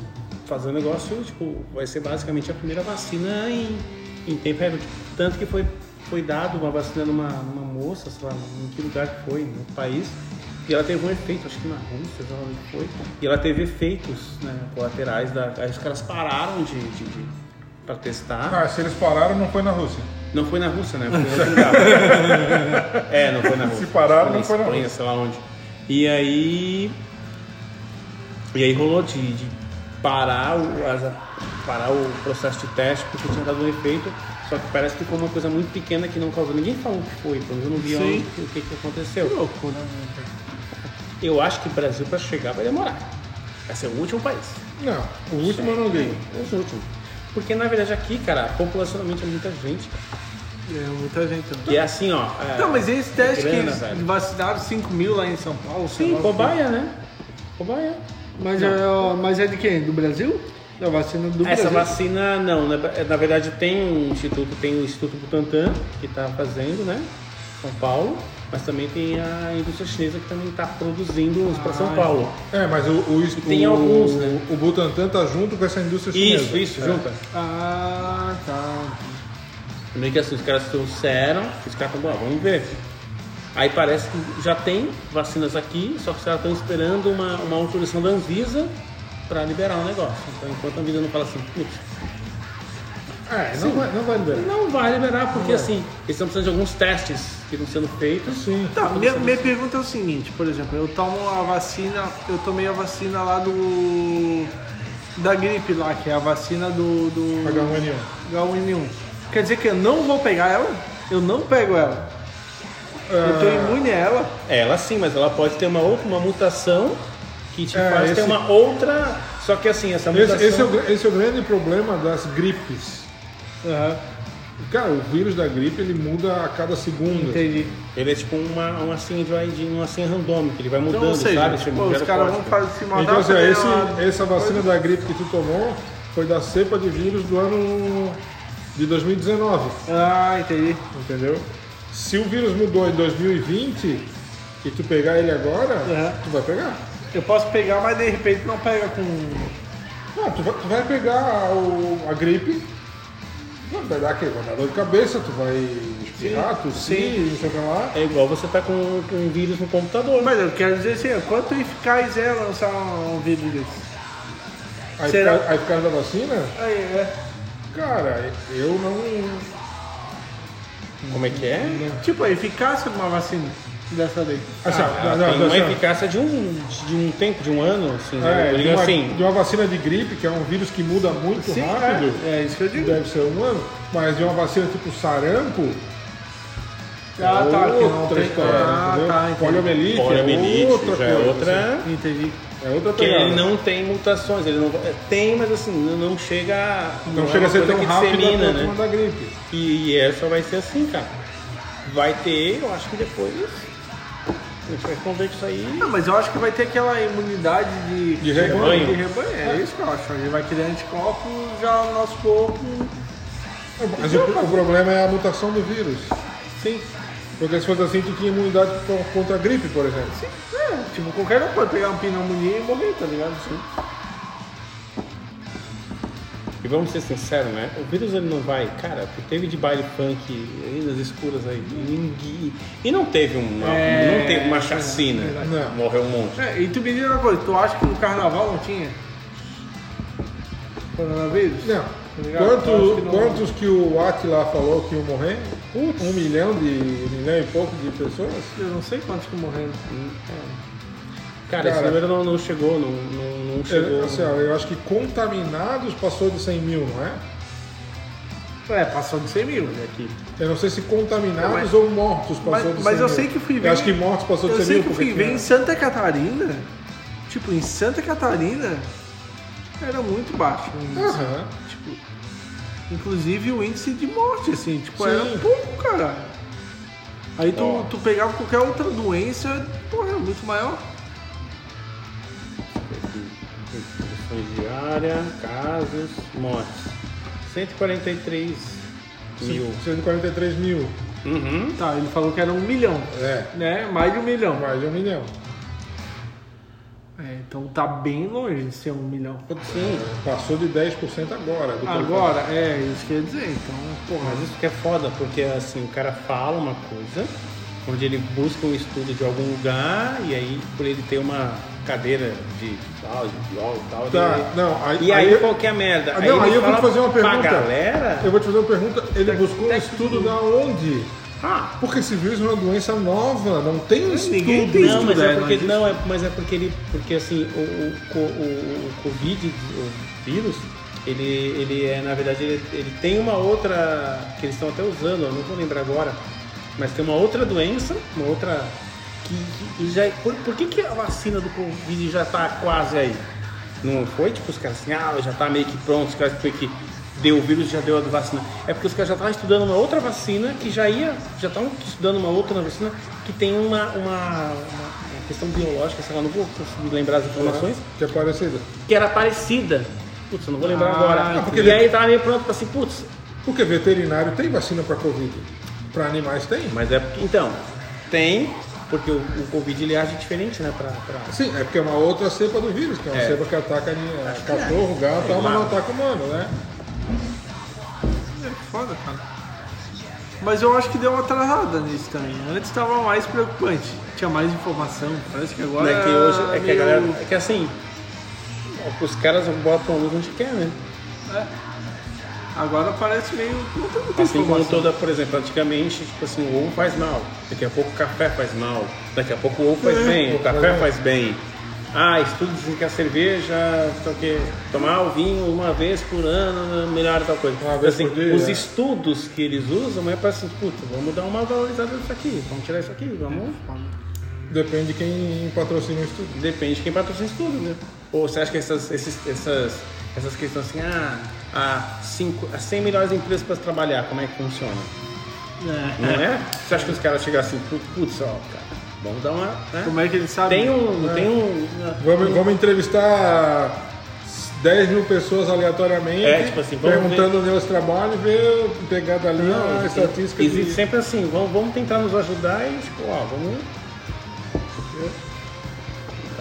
fazer um negócio, tipo, vai ser basicamente a primeira vacina em, em tempo recorde. Tanto que foi, foi dado uma vacina numa, numa moça, sei lá, em que lugar que foi, no país, e ela teve um efeito, acho que na Rússia, sei lá onde foi, e ela teve efeitos né, colaterais, da, aí os caras pararam de, de, de para testar. Ah, se eles pararam, não foi na Rússia. Não foi na Rússia, né? [LAUGHS] Foi em outro lugar. é, não foi na Rússia. Se pararam, não foi na Espanha, Rússia. sei lá onde. E aí. E aí rolou de, de parar o, parar o processo de teste porque tinha dado um efeito. Só que parece que foi uma coisa muito pequena que não causou. Ninguém falou o que foi, pelo menos eu não vi onde, o que, que aconteceu. Que loucura. Eu acho que o Brasil para chegar vai demorar. Vai ser o último país. Não, o último eu não vi. Os últimos. Porque na verdade aqui, cara, populacionalmente é muita gente. É, muita gente. Né? E é assim, ó. é- Não, mas esse teste grana, que eles velho. vacinaram 5 mil lá em São Paulo. Sim, cobaia, né? Cobaia. Mas é, mas é de quem? Do Brasil? Da vacina do Essa Brasil. vacina, não. Na, na verdade, tem um instituto, tem o Instituto Butantan, que está fazendo, né? São Paulo. Mas também tem a indústria chinesa que também está produzindo uns para São Ah, Paulo. É, mas o, o, Tem o, alguns, né? o Butantan tá junto com essa indústria chinesa. Isso, isso, É. junta. Ah, tá. Meio que assim, os caras trouxeram, os caras estão, "Bom, vamos ver. Aí parece que já tem vacinas aqui, só que os caras estão esperando uma, uma autorização da Anvisa para liberar o negócio. Então, enquanto a Anvisa não fala assim, "Putz, É, não vai, não vai liberar. não vai liberar, porque assim, eles estão precisando de alguns testes que estão sendo feitos. Sim. Tá, minha, minha pergunta é o seguinte, por exemplo, eu tomo a vacina, eu tomei a vacina lá do. da gripe lá, que é a vacina do. do H1N1. H1N1. Quer dizer que eu não vou pegar ela? Eu não pego ela. Eu tô Ah, imune a ela. Ela sim, mas ela pode ter uma outra uma mutação que te É, faz ter esse- uma outra. Só que assim, essa mutação. Esse, esse é o, esse é o grande problema das gripes. Aham, Cara, o vírus da gripe ele muda a cada segundo. entendi. Ele é tipo uma, uma senha de, vai de uma senha randômica, ele vai mudando, Então, ou seja, sabe? tipo, Tipo, os caras vão fazer se mandar Então, assim, esse, essa vacina da gripe que tu tomou foi da cepa de vírus do ano de 2019, Ah, entendi. entendeu? Se o vírus mudou em 2020 e tu pegar ele agora, Aham. tu vai pegar. Eu posso pegar, mas de repente não pega com. Não, tu vai, tu vai pegar o- a gripe, vai dar aquele, vai dar dor de cabeça, tu vai espirrar, tossir, sim. não sei o que lá. É igual você tá com, com um vírus no computador. Mas eu quero dizer assim, quanto eficaz é lançar um vídeo desse? Aí, Será- por causa- aí por causa da vacina, Aí, é. cara, eu não. Como é que é? Tipo, a eficácia de uma vacina dessa daí. Assim, Ah, não, ela não, tem não, uma assim, eficácia de um, de um tempo, de um ano, assim, né? É, Eu de uma, assim, de uma vacina de gripe, que é um vírus que muda muito Sim, rápido, é, é isso que eu digo. deve ser um ano, mas de uma vacina tipo sarampo, Ah, tá, não outra tem- história, ah, entendeu? tá. Poliomielite, poliomielite, é outra já é coisa, outra... Entendi. É outra Que ele não tem mutações, ele não é, tem, mas assim, não não chega. Não é chega a uma ser tão rápido dissemina, né? da gripe. E, e essa vai ser assim, cara. Vai ter, eu acho que depois. A gente vai conver isso aí. Não, mas eu acho que vai ter aquela imunidade de, De rebanho. De rebanho. É isso que eu acho. Ele vai criar anticorpos já no nosso corpo. Mas o, o problema é a mutação do vírus. Sim. Porque se fosse assim, tu tinha imunidade co- contra a gripe, por exemplo. É, tipo, qualquer um pode pegar uma pneumonia e morrer, tá ligado? Sim. E vamos ser sinceros, né? O vírus ele não vai. Cara, teve de baile funk aí nas escuras aí. Ninguém. E não teve uma, É, não teve uma chacina. verdade. Não. Morreu um monte. É, e tu me diz uma coisa, tu acha que no carnaval não tinha? Coronavírus? Não. Tá Quanto, que não- Quantos que o Atila falou que iam morrer? Putz, um milhão de um milhão e pouco de pessoas? Eu não sei quantos que morreram. Cara, esse Cara. número não, não chegou, não, não, não chegou. Eu, assim, ó, eu acho que contaminados passou de 100 mil, não é? É, passou de 100 mil. aqui. Eu não sei se contaminados Não, mas- ou mortos passou mas- de 100 mas eu mil. sei que fui ver- Eu acho que mortos passou de Eu 100 sei mil. que eu porque fui ver em Santa Catarina, tipo, em Santa Catarina, era muito baixo. o índice. Aham. Tipo, inclusive o índice de morte, assim, tipo, Sim. era pouco, cara. Aí tu, tu pegava qualquer outra doença, porra, era muito maior. Infecções diárias, casos, mortes. 143 mil. 143 mil. Uhum. Tá, ele falou que era um milhão, É, né? Mais de um milhão. mais de um milhão. É, então tá bem longe de ser um milhão. Sim. Passou de 10% agora. que Agora, é, isso quer dizer, então, porra. Mas isso que é foda, porque assim, o cara fala uma coisa, onde ele busca um estudo de algum lugar, e aí por ele ter uma cadeira de tal, de e tal, Tá, não, aí- e aí, aí- qualquer merda. Ah, não, aí ele eu vou te fazer uma pergunta. galera, Eu vou te fazer uma pergunta. Ele buscou um técnico estudo da onde? Ah, Porque esse vírus é uma doença nova, não tem um Ninguém estudo. tem não, mas é porque mas- não é, mas é porque ele, porque assim, o, o, o, o Covid, o vírus, ele, ele é na verdade ele, ele tem uma outra que eles estão até usando, eu não vou lembrar agora, mas tem uma outra doença, uma outra que, que- já é- por, por que, que a vacina do Covid já tá quase aí? Não foi tipo os caras assim, ah, já tá meio que pronto, os caras foi que deu o vírus já deu a vacina. É porque os caras já estavam estudando uma outra vacina que já ia, já estavam estudando uma outra vacina que tem uma, uma, uma- questão biológica, sei lá, não vou conseguir lembrar as informações, Que é parecido. que era parecida. Putz, eu não vou lembrar Ah, agora. porque e aí tava meio pronto pra assim, putz, Porque veterinário tem vacina para Covid. Para animais tem? mas é porque, então, tem, porque o, o Covid ele age diferente, né, pra... pra- Sim, é porque é uma outra cepa do vírus, que é uma É. cepa que ataca eh, cachorro, gato, É, mas não ataca humano, né? É foda, cara. Mas eu acho que deu uma atrasada nisso também. Antes estava mais preocupante. Tinha mais informação. Parece que agora. É que hoje, é que a galera, é que assim, os caras botam a luz onde quer, né? Agora parece meio. Não tem muita Assim como toda, por exemplo, antigamente, tipo assim, o ovo faz mal, daqui a pouco o café faz mal, daqui a pouco o ovo faz bem, o café faz bem. Ah, estudos dizem que a cerveja, sei o quê, tomar o vinho uma vez por ano melhora tal coisa. Uma vez assim, por dia, os é. estudos que eles usam é para assim, puta, vamos dar uma valorizada nisso aqui, vamos tirar isso aqui, vamos. Depende de quem patrocina o estudo. Depende de quem patrocina o estudo, né? Ou você acha que essas, esses, essas, essas questões assim, ah, há, cinco, há 100 melhores empresas para trabalhar, como é que funciona? Não é? Você acha que os caras chegam assim, pu- putz, ó, cara, vamos dar uma. Né? Como é que eles sabem? Tem um. Tem um. Vamos, vamos entrevistar 10 mil pessoas aleatoriamente, É, tipo assim, perguntando meus trabalhos e ver, pegar dali Não, a existe- estatística. Existe de- sempre assim, vamos, vamos tentar nos ajudar e, tipo, ó, vamos.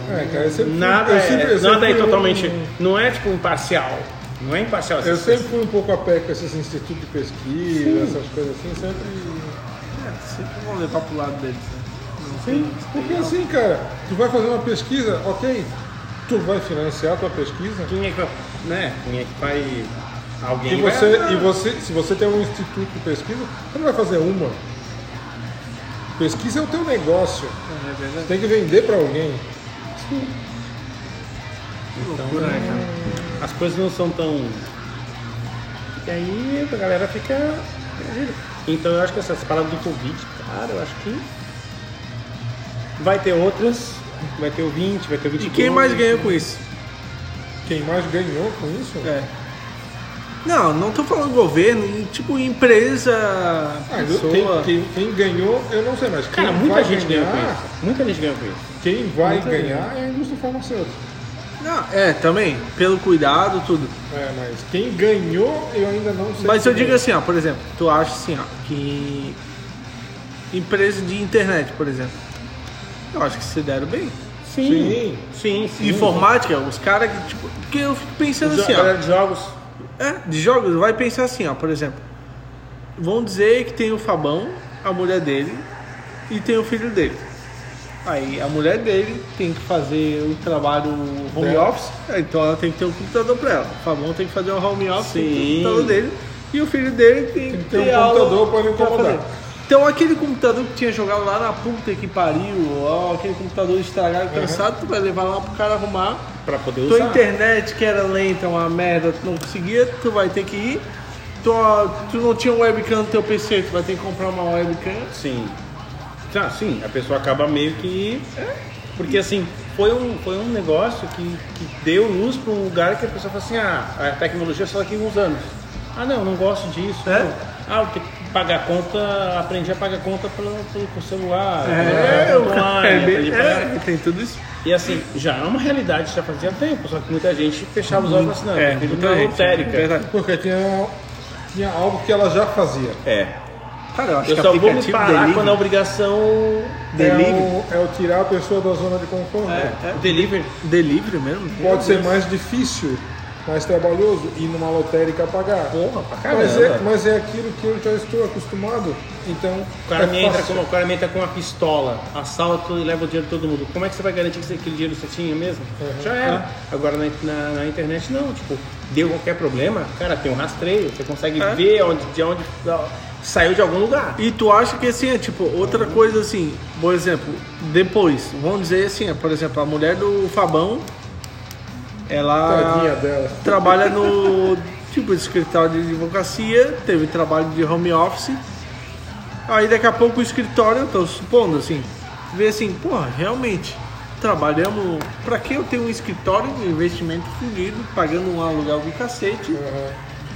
É, cara, eu sempre, Nada, eu é, sempre, eu nada sempre é fui totalmente. um- Não é tipo imparcial. Não é imparcial. Eu sempre fui um pouco a pé com esses institutos de pesquisa, essas coisas assim, sempre. É, sempre vão levar pro lado deles, né? Não Sim, porque assim, cara, tu vai fazer uma pesquisa, ok, tu vai financiar a tua pesquisa. Quem é que vai. Né? Quem é que vai. Alguém E vai- você, e você, se você tem um instituto de pesquisa, você não vai fazer uma. Pesquisa é o teu negócio. É verdade. Você tem que vender para alguém. Que loucura, né, cara? As coisas não são tão. E aí a galera fica. Então eu acho que essas paradas do Covid, cara, eu acho que. Vai ter outras, vai ter o 20, vai ter o 22. E quem mais ganhou com isso? Quem mais ganhou com isso? É. Não, não tô falando governo, tipo empresa, Ah, eu- pessoa. quem, quem- quem ganhou, eu não sei, quem Cara, muita vai gente ganhou com isso. Muita gente ganhou com isso. quem vai Muita ganhar é a indústria farmacêutica. Não, é, também, pelo cuidado, tudo. É, mas quem ganhou, eu ainda não sei. Mas eu digo é. assim, ó, por exemplo, tu acha assim, ó, que empresa de internet, por exemplo, eu acho que se deram bem. Sim. Sim, sim. Informática, os caras que, tipo, porque eu fico pensando Os assim, ó, de jogos. é, de jogos, vai pensar assim, ó, por exemplo, vão dizer que tem o Fabão, a mulher dele, e tem o filho dele. Aí a mulher dele tem que fazer o trabalho home Dela. office, então ela tem que ter um computador pra ela. O Fabão tem que fazer o home office tem ter o Sim. computador dele. E o filho dele tem, Tem que ter um ter aula computador pra não incomodar. Então aquele computador que tinha jogado lá na puta que pariu, ó, aquele computador estragado, cansado, tu vai levar lá pro cara arrumar. Pra poder Tua usar. internet que era lenta, uma merda, tu não conseguia, tu vai ter que ir. Tua, tu não tinha um webcam no teu PC, tu vai ter que comprar uma webcam. Sim. Ah, sim, a pessoa acaba meio que. Porque assim, foi um, foi um negócio que, que deu luz para um lugar que a pessoa fala assim, ah, a tecnologia é só daqui a uns anos. Ah não, não gosto disso. É? Ah, eu tenho que pagar conta, aprendi a pagar conta pelo, pelo, pelo celular. É, pelo o online, [LAUGHS] é, é, tem tudo isso. E assim, já é uma realidade, já fazia tempo, só que muita gente fechava os olhos assim, não, É, eu muita uma gente, lotérica. é verdade. Porque tinha, tinha algo que ela já fazia. É. Cara, eu acho Eu que só vou me parar delivery- quando a obrigação. Delivery? É o, é o tirar a pessoa da zona de conforto. É, é. Delivery. Delivery mesmo? Pode ser mais difícil, mais trabalhoso ir numa lotérica pagar. Porra, pra caramba. Mas é, mas é aquilo que eu já estou acostumado. Então, O cara, é me entra com, o cara me entra com uma pistola, assalta e leva o dinheiro de todo mundo. Como é que você vai garantir que aquele dinheiro você tinha mesmo? Já era. Agora na, na- na internet não, tipo, deu qualquer problema, cara, tem um rastreio, você consegue É. ver onde, de onde. Saiu de algum lugar. E tu acha que assim, é tipo, outra coisa assim, por exemplo, depois, vamos dizer assim, é, por exemplo, a mulher do Fabão, ela trabalha no tipo escritório de advocacia, teve trabalho de home office. Aí daqui a pouco o escritório, eu tô supondo assim, vê assim, porra, realmente, trabalhamos. Pra que eu tenho um escritório de investimento fudido, pagando um aluguel do cacete,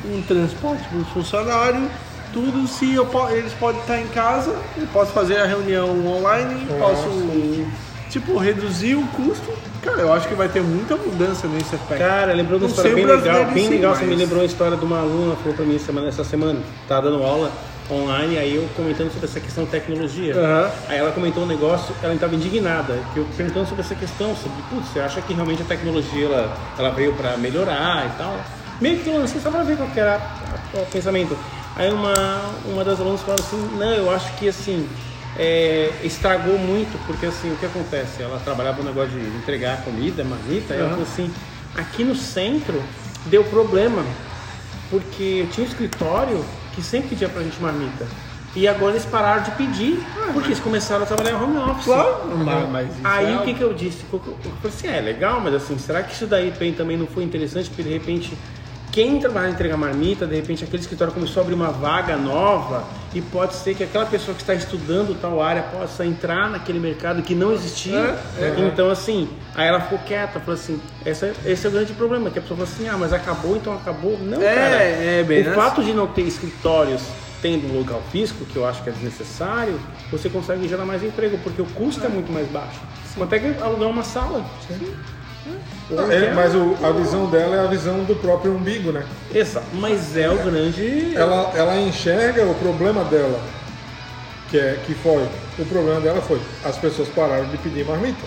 um transporte para o funcionário, tudo se eu eles podem estar em casa, eu posso fazer a reunião online, posso tipo reduzir o custo. Cara, eu acho que vai ter muita mudança nesse aspecto. Cara, lembrou de uma história bem legal, bem sim, legal. Você mas- me lembrou uma história de uma aluna falou pra mim semana, essa semana. Tava dando aula online, aí eu comentando sobre essa questão de tecnologia. Aham. Aí ela comentou um negócio, ela estava indignada, que eu perguntando sobre essa questão, sobre, putz, você acha que realmente a tecnologia ela, ela veio para melhorar e tal? Meio que eu lancei só para ver qual que era a- o pensamento. Aí uma, uma das alunas falou assim, não, eu acho que assim, é, estragou muito, porque assim, o que acontece? Ela trabalhava no negócio de entregar comida, marmita, e ela falou assim, aqui no centro deu problema, porque tinha um escritório que sempre pedia pra gente marmita. E agora eles pararam de pedir, porque eles começaram a trabalhar em home office. Claro, mas, mas Aí é o que, que eu disse? Eu falei assim, é legal, mas assim, será que isso daí também não foi interessante? Porque de repente, quem trabalha em entregar marmita, de repente aquele escritório começou a abrir uma vaga nova e pode ser que aquela pessoa que está estudando tal área possa entrar naquele mercado que não existia. Então assim, aí ela ficou quieta, falou assim, essa, esse é o grande problema, que a pessoa falou assim, ah, mas acabou, então acabou. Não, É, cara. é bem o assim. fato de não ter escritórios tendo um local físico, que eu acho que é desnecessário, você consegue gerar mais emprego, porque o custo é muito mais baixo. Quanto é que alugar uma sala? É, mas o- a visão dela é a visão do próprio umbigo, né? Exato, mas é o grande. Ela, ela enxerga o problema dela, que, é, que foi, o problema dela foi, as pessoas pararam de pedir marmita.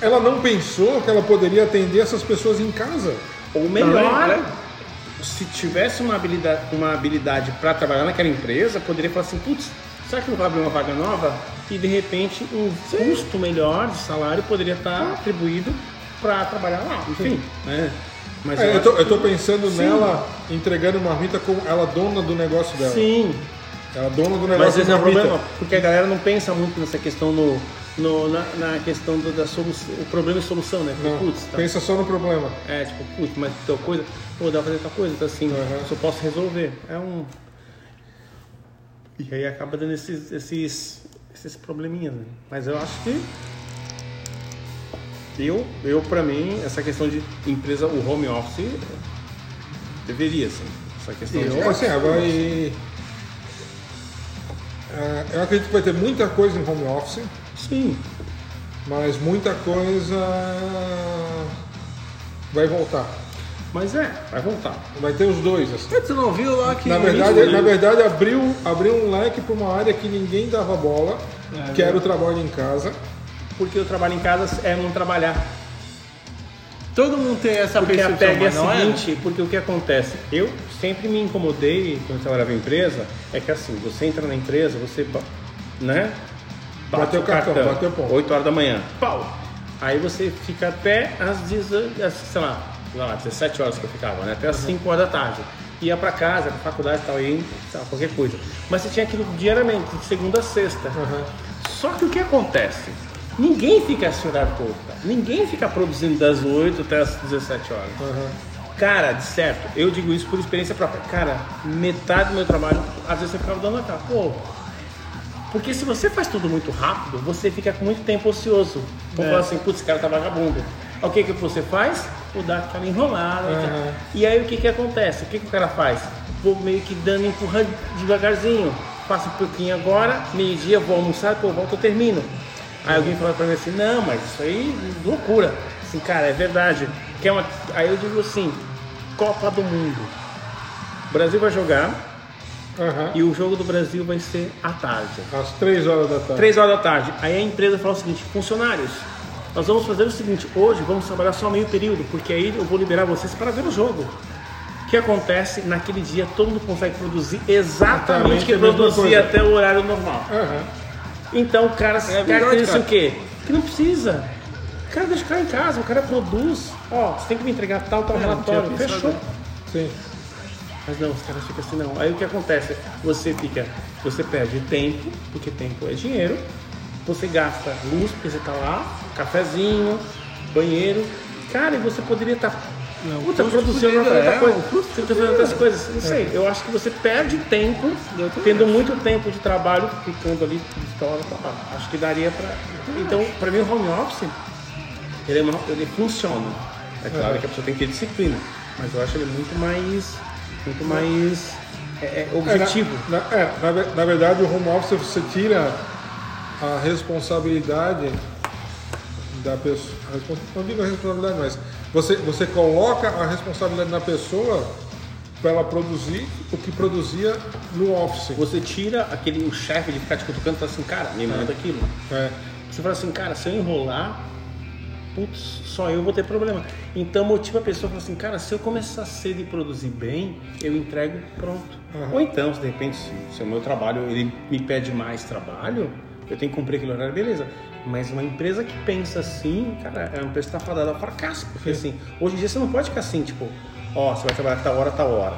Ela não pensou que ela poderia atender essas pessoas em casa. Ou melhor, Também, né? se tivesse uma habilidade, uma habilidade para trabalhar naquela empresa, poderia falar assim, putz, será que não vai abrir uma vaga nova? E de repente um custo melhor de salário poderia estar atribuído para trabalhar lá. Enfim, né? Mas É, eu, eu que- tô pensando Sim. nela entregando marmita com ela dona do negócio dela. Sim, Ela dona do negócio Mas esse é o problema, porque a galera não pensa muito nessa questão no, no- na, na questão do- da solução, o problema e solução, né? Não, Putz, tá. pensa só no problema. É, tipo, putz, mas tal coisa, pô, dá pra fazer tal coisa, então assim, Uhum. só posso resolver. É um. E aí acaba dando esses, esses, esses probleminhas, né? Mas eu acho que. Eu, eu, pra mim, essa questão de empresa, o home office, deveria, assim. Essa questão de. Eu, assim, vai. É, eu acredito que vai ter muita coisa em home office, Sim. mas muita coisa vai voltar. Mas é, vai voltar. Vai ter os dois, assim. Tu não viu lá que. Na verdade, na verdade abriu, abriu um leque para uma área que ninguém dava bola, É, que era o trabalho em casa. Porque o trabalho em casa é não trabalhar. Todo mundo tem essa Porque a percepção, pega é a mas não seguinte, porque o que acontece? Eu sempre me incomodei quando eu trabalhava em empresa, é que assim, você entra na empresa, você, né? Bate Bateu o cartão, bateu o ponto. 8 horas da manhã, pau! Aí você fica até às, 10 às, sei lá, lá, 17 horas que eu ficava, né? Até às 5 horas da tarde. Ia pra casa, pra faculdade e tal, ia, lá, qualquer coisa. Mas você tinha aquilo diariamente, de segunda a sexta. Só que o que acontece? Ninguém fica esse horário todo, cara. Ninguém fica produzindo das 8 até as 17 horas. Cara, de certo, eu digo isso por experiência própria. Cara, metade do meu trabalho, às vezes eu ficava dando a cara. Pô, porque se você faz tudo muito rápido, você fica com muito tempo ocioso. Vou falar assim, putz, esse cara tá vagabundo. O que que você faz? Dar aquela enrolada. Uhum. E aí o que que acontece? O que que o cara faz? Vou meio que dando empurrando devagarzinho. Faço um pouquinho agora, meio-dia, vou almoçar, depois volto, eu termino. Aí alguém fala pra mim assim, não, mas isso aí é loucura. Assim, cara, é verdade. Que é uma... Aí eu digo assim, Copa do Mundo. O Brasil vai jogar Aham. e o jogo do Brasil vai ser à tarde. Às três horas da tarde. Três horas da tarde. Aí a empresa fala o seguinte, funcionários, nós vamos fazer o seguinte, hoje vamos trabalhar só meio período, porque aí eu vou liberar vocês para ver o jogo. O que acontece? Naquele dia todo mundo consegue produzir exatamente o que produzia até o horário normal. Aham. Então o cara É caracteriza cara. o quê? Que não precisa. O cara deixa o cara em casa, o cara produz. Ó, você tem que me entregar tal, tal É, relatório. Fechou. Sim. Mas não, os caras ficam assim, não. Aí o que acontece? Você fica, você perde tempo, porque tempo é dinheiro, você gasta luz, porque você tá lá, cafezinho, banheiro. Cara, e você poderia estar. Puta, produzindo outra é, coisa. Você tá fazendo outras coisas. Não sei, eu acho que você perde tempo, tendo muito tempo de trabalho, ficando ali de hora pra lá. Acho que daria pra. Então, pra mim, o home office, ele, é uma- ele funciona. É claro que a pessoa tem que ter disciplina, mas eu acho ele muito mais. Muito mais. é, é, É, objetivo. Na, na- é, na na verdade, o home office você tira a responsabilidade da pessoa. Não digo a responsabilidade, mas você, você coloca a responsabilidade na pessoa para ela produzir o que produzia no office. Você tira aquele o chefe de ficar te cutucando e fala assim, cara, me manda aquilo. É. Você fala assim, cara, se eu enrolar, putz, só eu vou ter problema. Então motiva a pessoa a falar assim, cara, se eu começar cedo e produzir bem, eu entrego pronto. Ou então, se de repente, se, se o meu trabalho ele me pede mais trabalho, eu tenho que cumprir aquele horário, beleza. Mas uma empresa que pensa assim, cara, é uma empresa que está fadada ao fracasso. Porque assim, hoje em dia você não pode ficar assim, tipo, ó, você vai trabalhar tal hora, tal hora.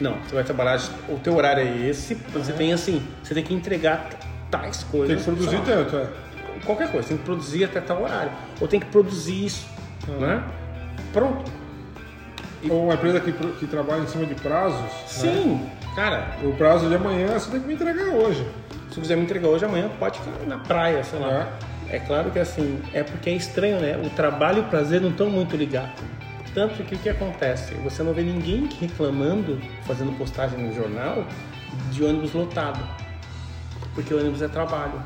Não, você vai trabalhar, o teu horário é esse, você tem assim, você tem que entregar tais coisas. Tem que produzir tanto, é. qualquer coisa, tem que produzir até tal horário. Ou tem que produzir isso, né? Pronto. Ou uma empresa que, que trabalha em cima de prazos. né? Sim, cara, O prazo de amanhã você tem que me entregar hoje. Se quiser me entregar hoje, amanhã pode ficar na praia, sei lá. É claro que assim, é porque é estranho, né? O trabalho e o prazer não estão muito ligados. Tanto que o que acontece? Você não vê ninguém reclamando, fazendo postagem no jornal, de ônibus lotado. Porque o ônibus é trabalho.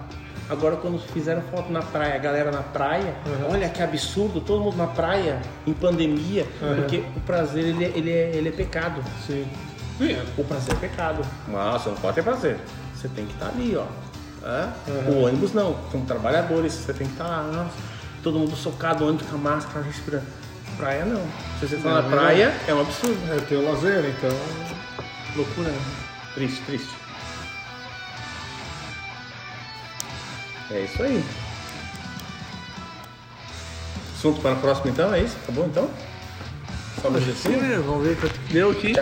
Agora, quando fizeram foto na praia, a galera na praia, olha que absurdo, todo mundo na praia, em pandemia, porque o prazer ele, é- ele, é, ele é pecado. Sim. O prazer é pecado. Mas você não pode ter prazer. Você tem que estar ali, ó. Hã? O ônibus não. São trabalhadores, você tem que estar lá. Nossa, todo mundo socado, ônibus com a máscara, respirando. Praia não. Se você está na praia, é um absurdo. É teu lazer, então. Loucura, né? Triste, triste. É isso aí. Assunto para a próxima então, é isso? Acabou então? Só no Sim, exercício? né? Vamos ver quanto que deu aqui.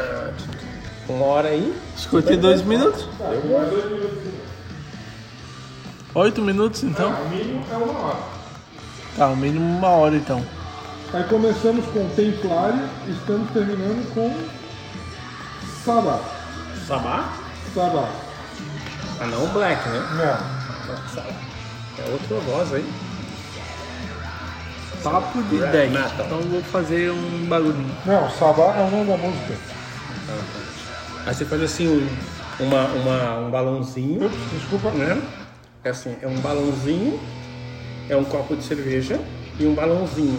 Uma hora aí. 52 minutos. Oito minutos então. O mínimo é uma hora. Tá, o mínimo uma hora então. Aí começamos com Templário e estamos terminando com Sabá. Sabá? Sabá. Ah não, o Black, né? Não. É outra voz aí. Papo de Red 10. metal. Então eu vou fazer um barulhinho. Não, Sabá é o nome da música. Aí você faz assim um, uma, uma, um balãozinho, Ups, desculpa. né? É assim, é um balãozinho, é um copo de cerveja e um balãozinho,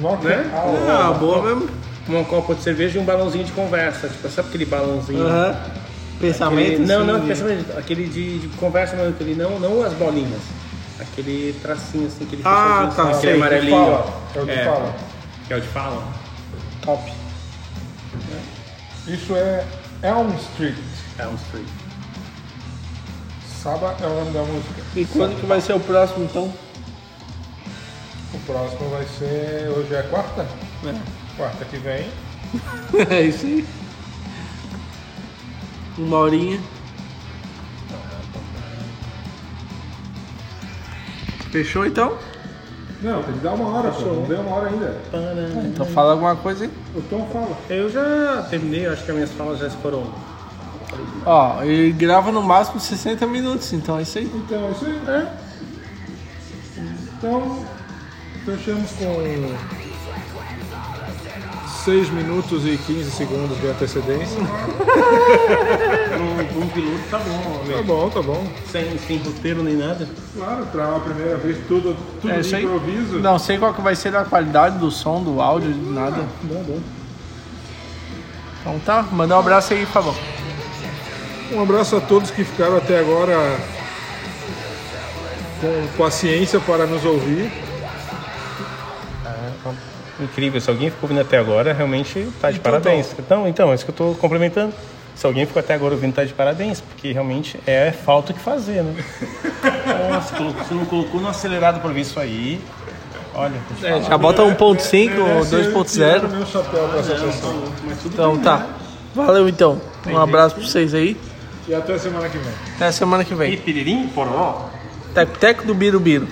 Nokia. Né? Ah, boa mesmo. um copo de cerveja e um balãozinho de conversa. Tipo, sabe aquele balãozinho? Aham. Pensamento. Aquele, não, assim, não, de- pensamento, aquele de, de conversa mesmo, aquele não, não as bolinhas. Aquele tracinho assim, aquele Ah, tá, assim, sei, aquele o de amarelinho. é o de fala. Que é o de fala. Top. Isso é Elm Street. É um street. Sabá é o nome da música. E quando que vai ser o próximo então? O próximo vai ser. Hoje é quarta? É. Quarta que vem. [LAUGHS] É isso aí. Uma horinha. Fechou então? Não, tem que dar uma hora, pô. Não deu uma hora ainda. Então fala alguma coisa aí. O Tom fala. Eu já terminei, acho que as minhas falas já foram. Ó, ele grava no máximo 60 minutos, então é isso aí. Então, é isso aí. É. Então, fechamos com 6 minutos e 15 segundos de antecedência. [LAUGHS] Um, um piloto tá bom, Tá meu. bom, tá bom. Sem, sem roteiro nem nada. Claro, para uma primeira vez, tudo, tudo É de aí. improviso. Não sei qual que vai ser a qualidade do som, do áudio, nada. Bom, bom. Então tá, manda um abraço aí, por favor. Um abraço a todos que ficaram até agora com paciência para nos ouvir. Incrível, se alguém ficou ouvindo até agora, realmente tá de Então, parabéns. Então, então, é isso que eu tô complementando. Se alguém ficou até agora ouvindo, tá de parabéns, porque realmente é falta o que fazer, né? [LAUGHS] Nossa, você não colocou no acelerado pra ver isso aí. Olha, É, já bota 1.5 ou Merece eu tirar 2.0. meu chapéu pra essa pessoa. mas tudo Então tá. Valeu então. Um abraço pra vocês aí. E até semana que vem. Até a semana que E vem. piririm, poró. Teco do Birubiru.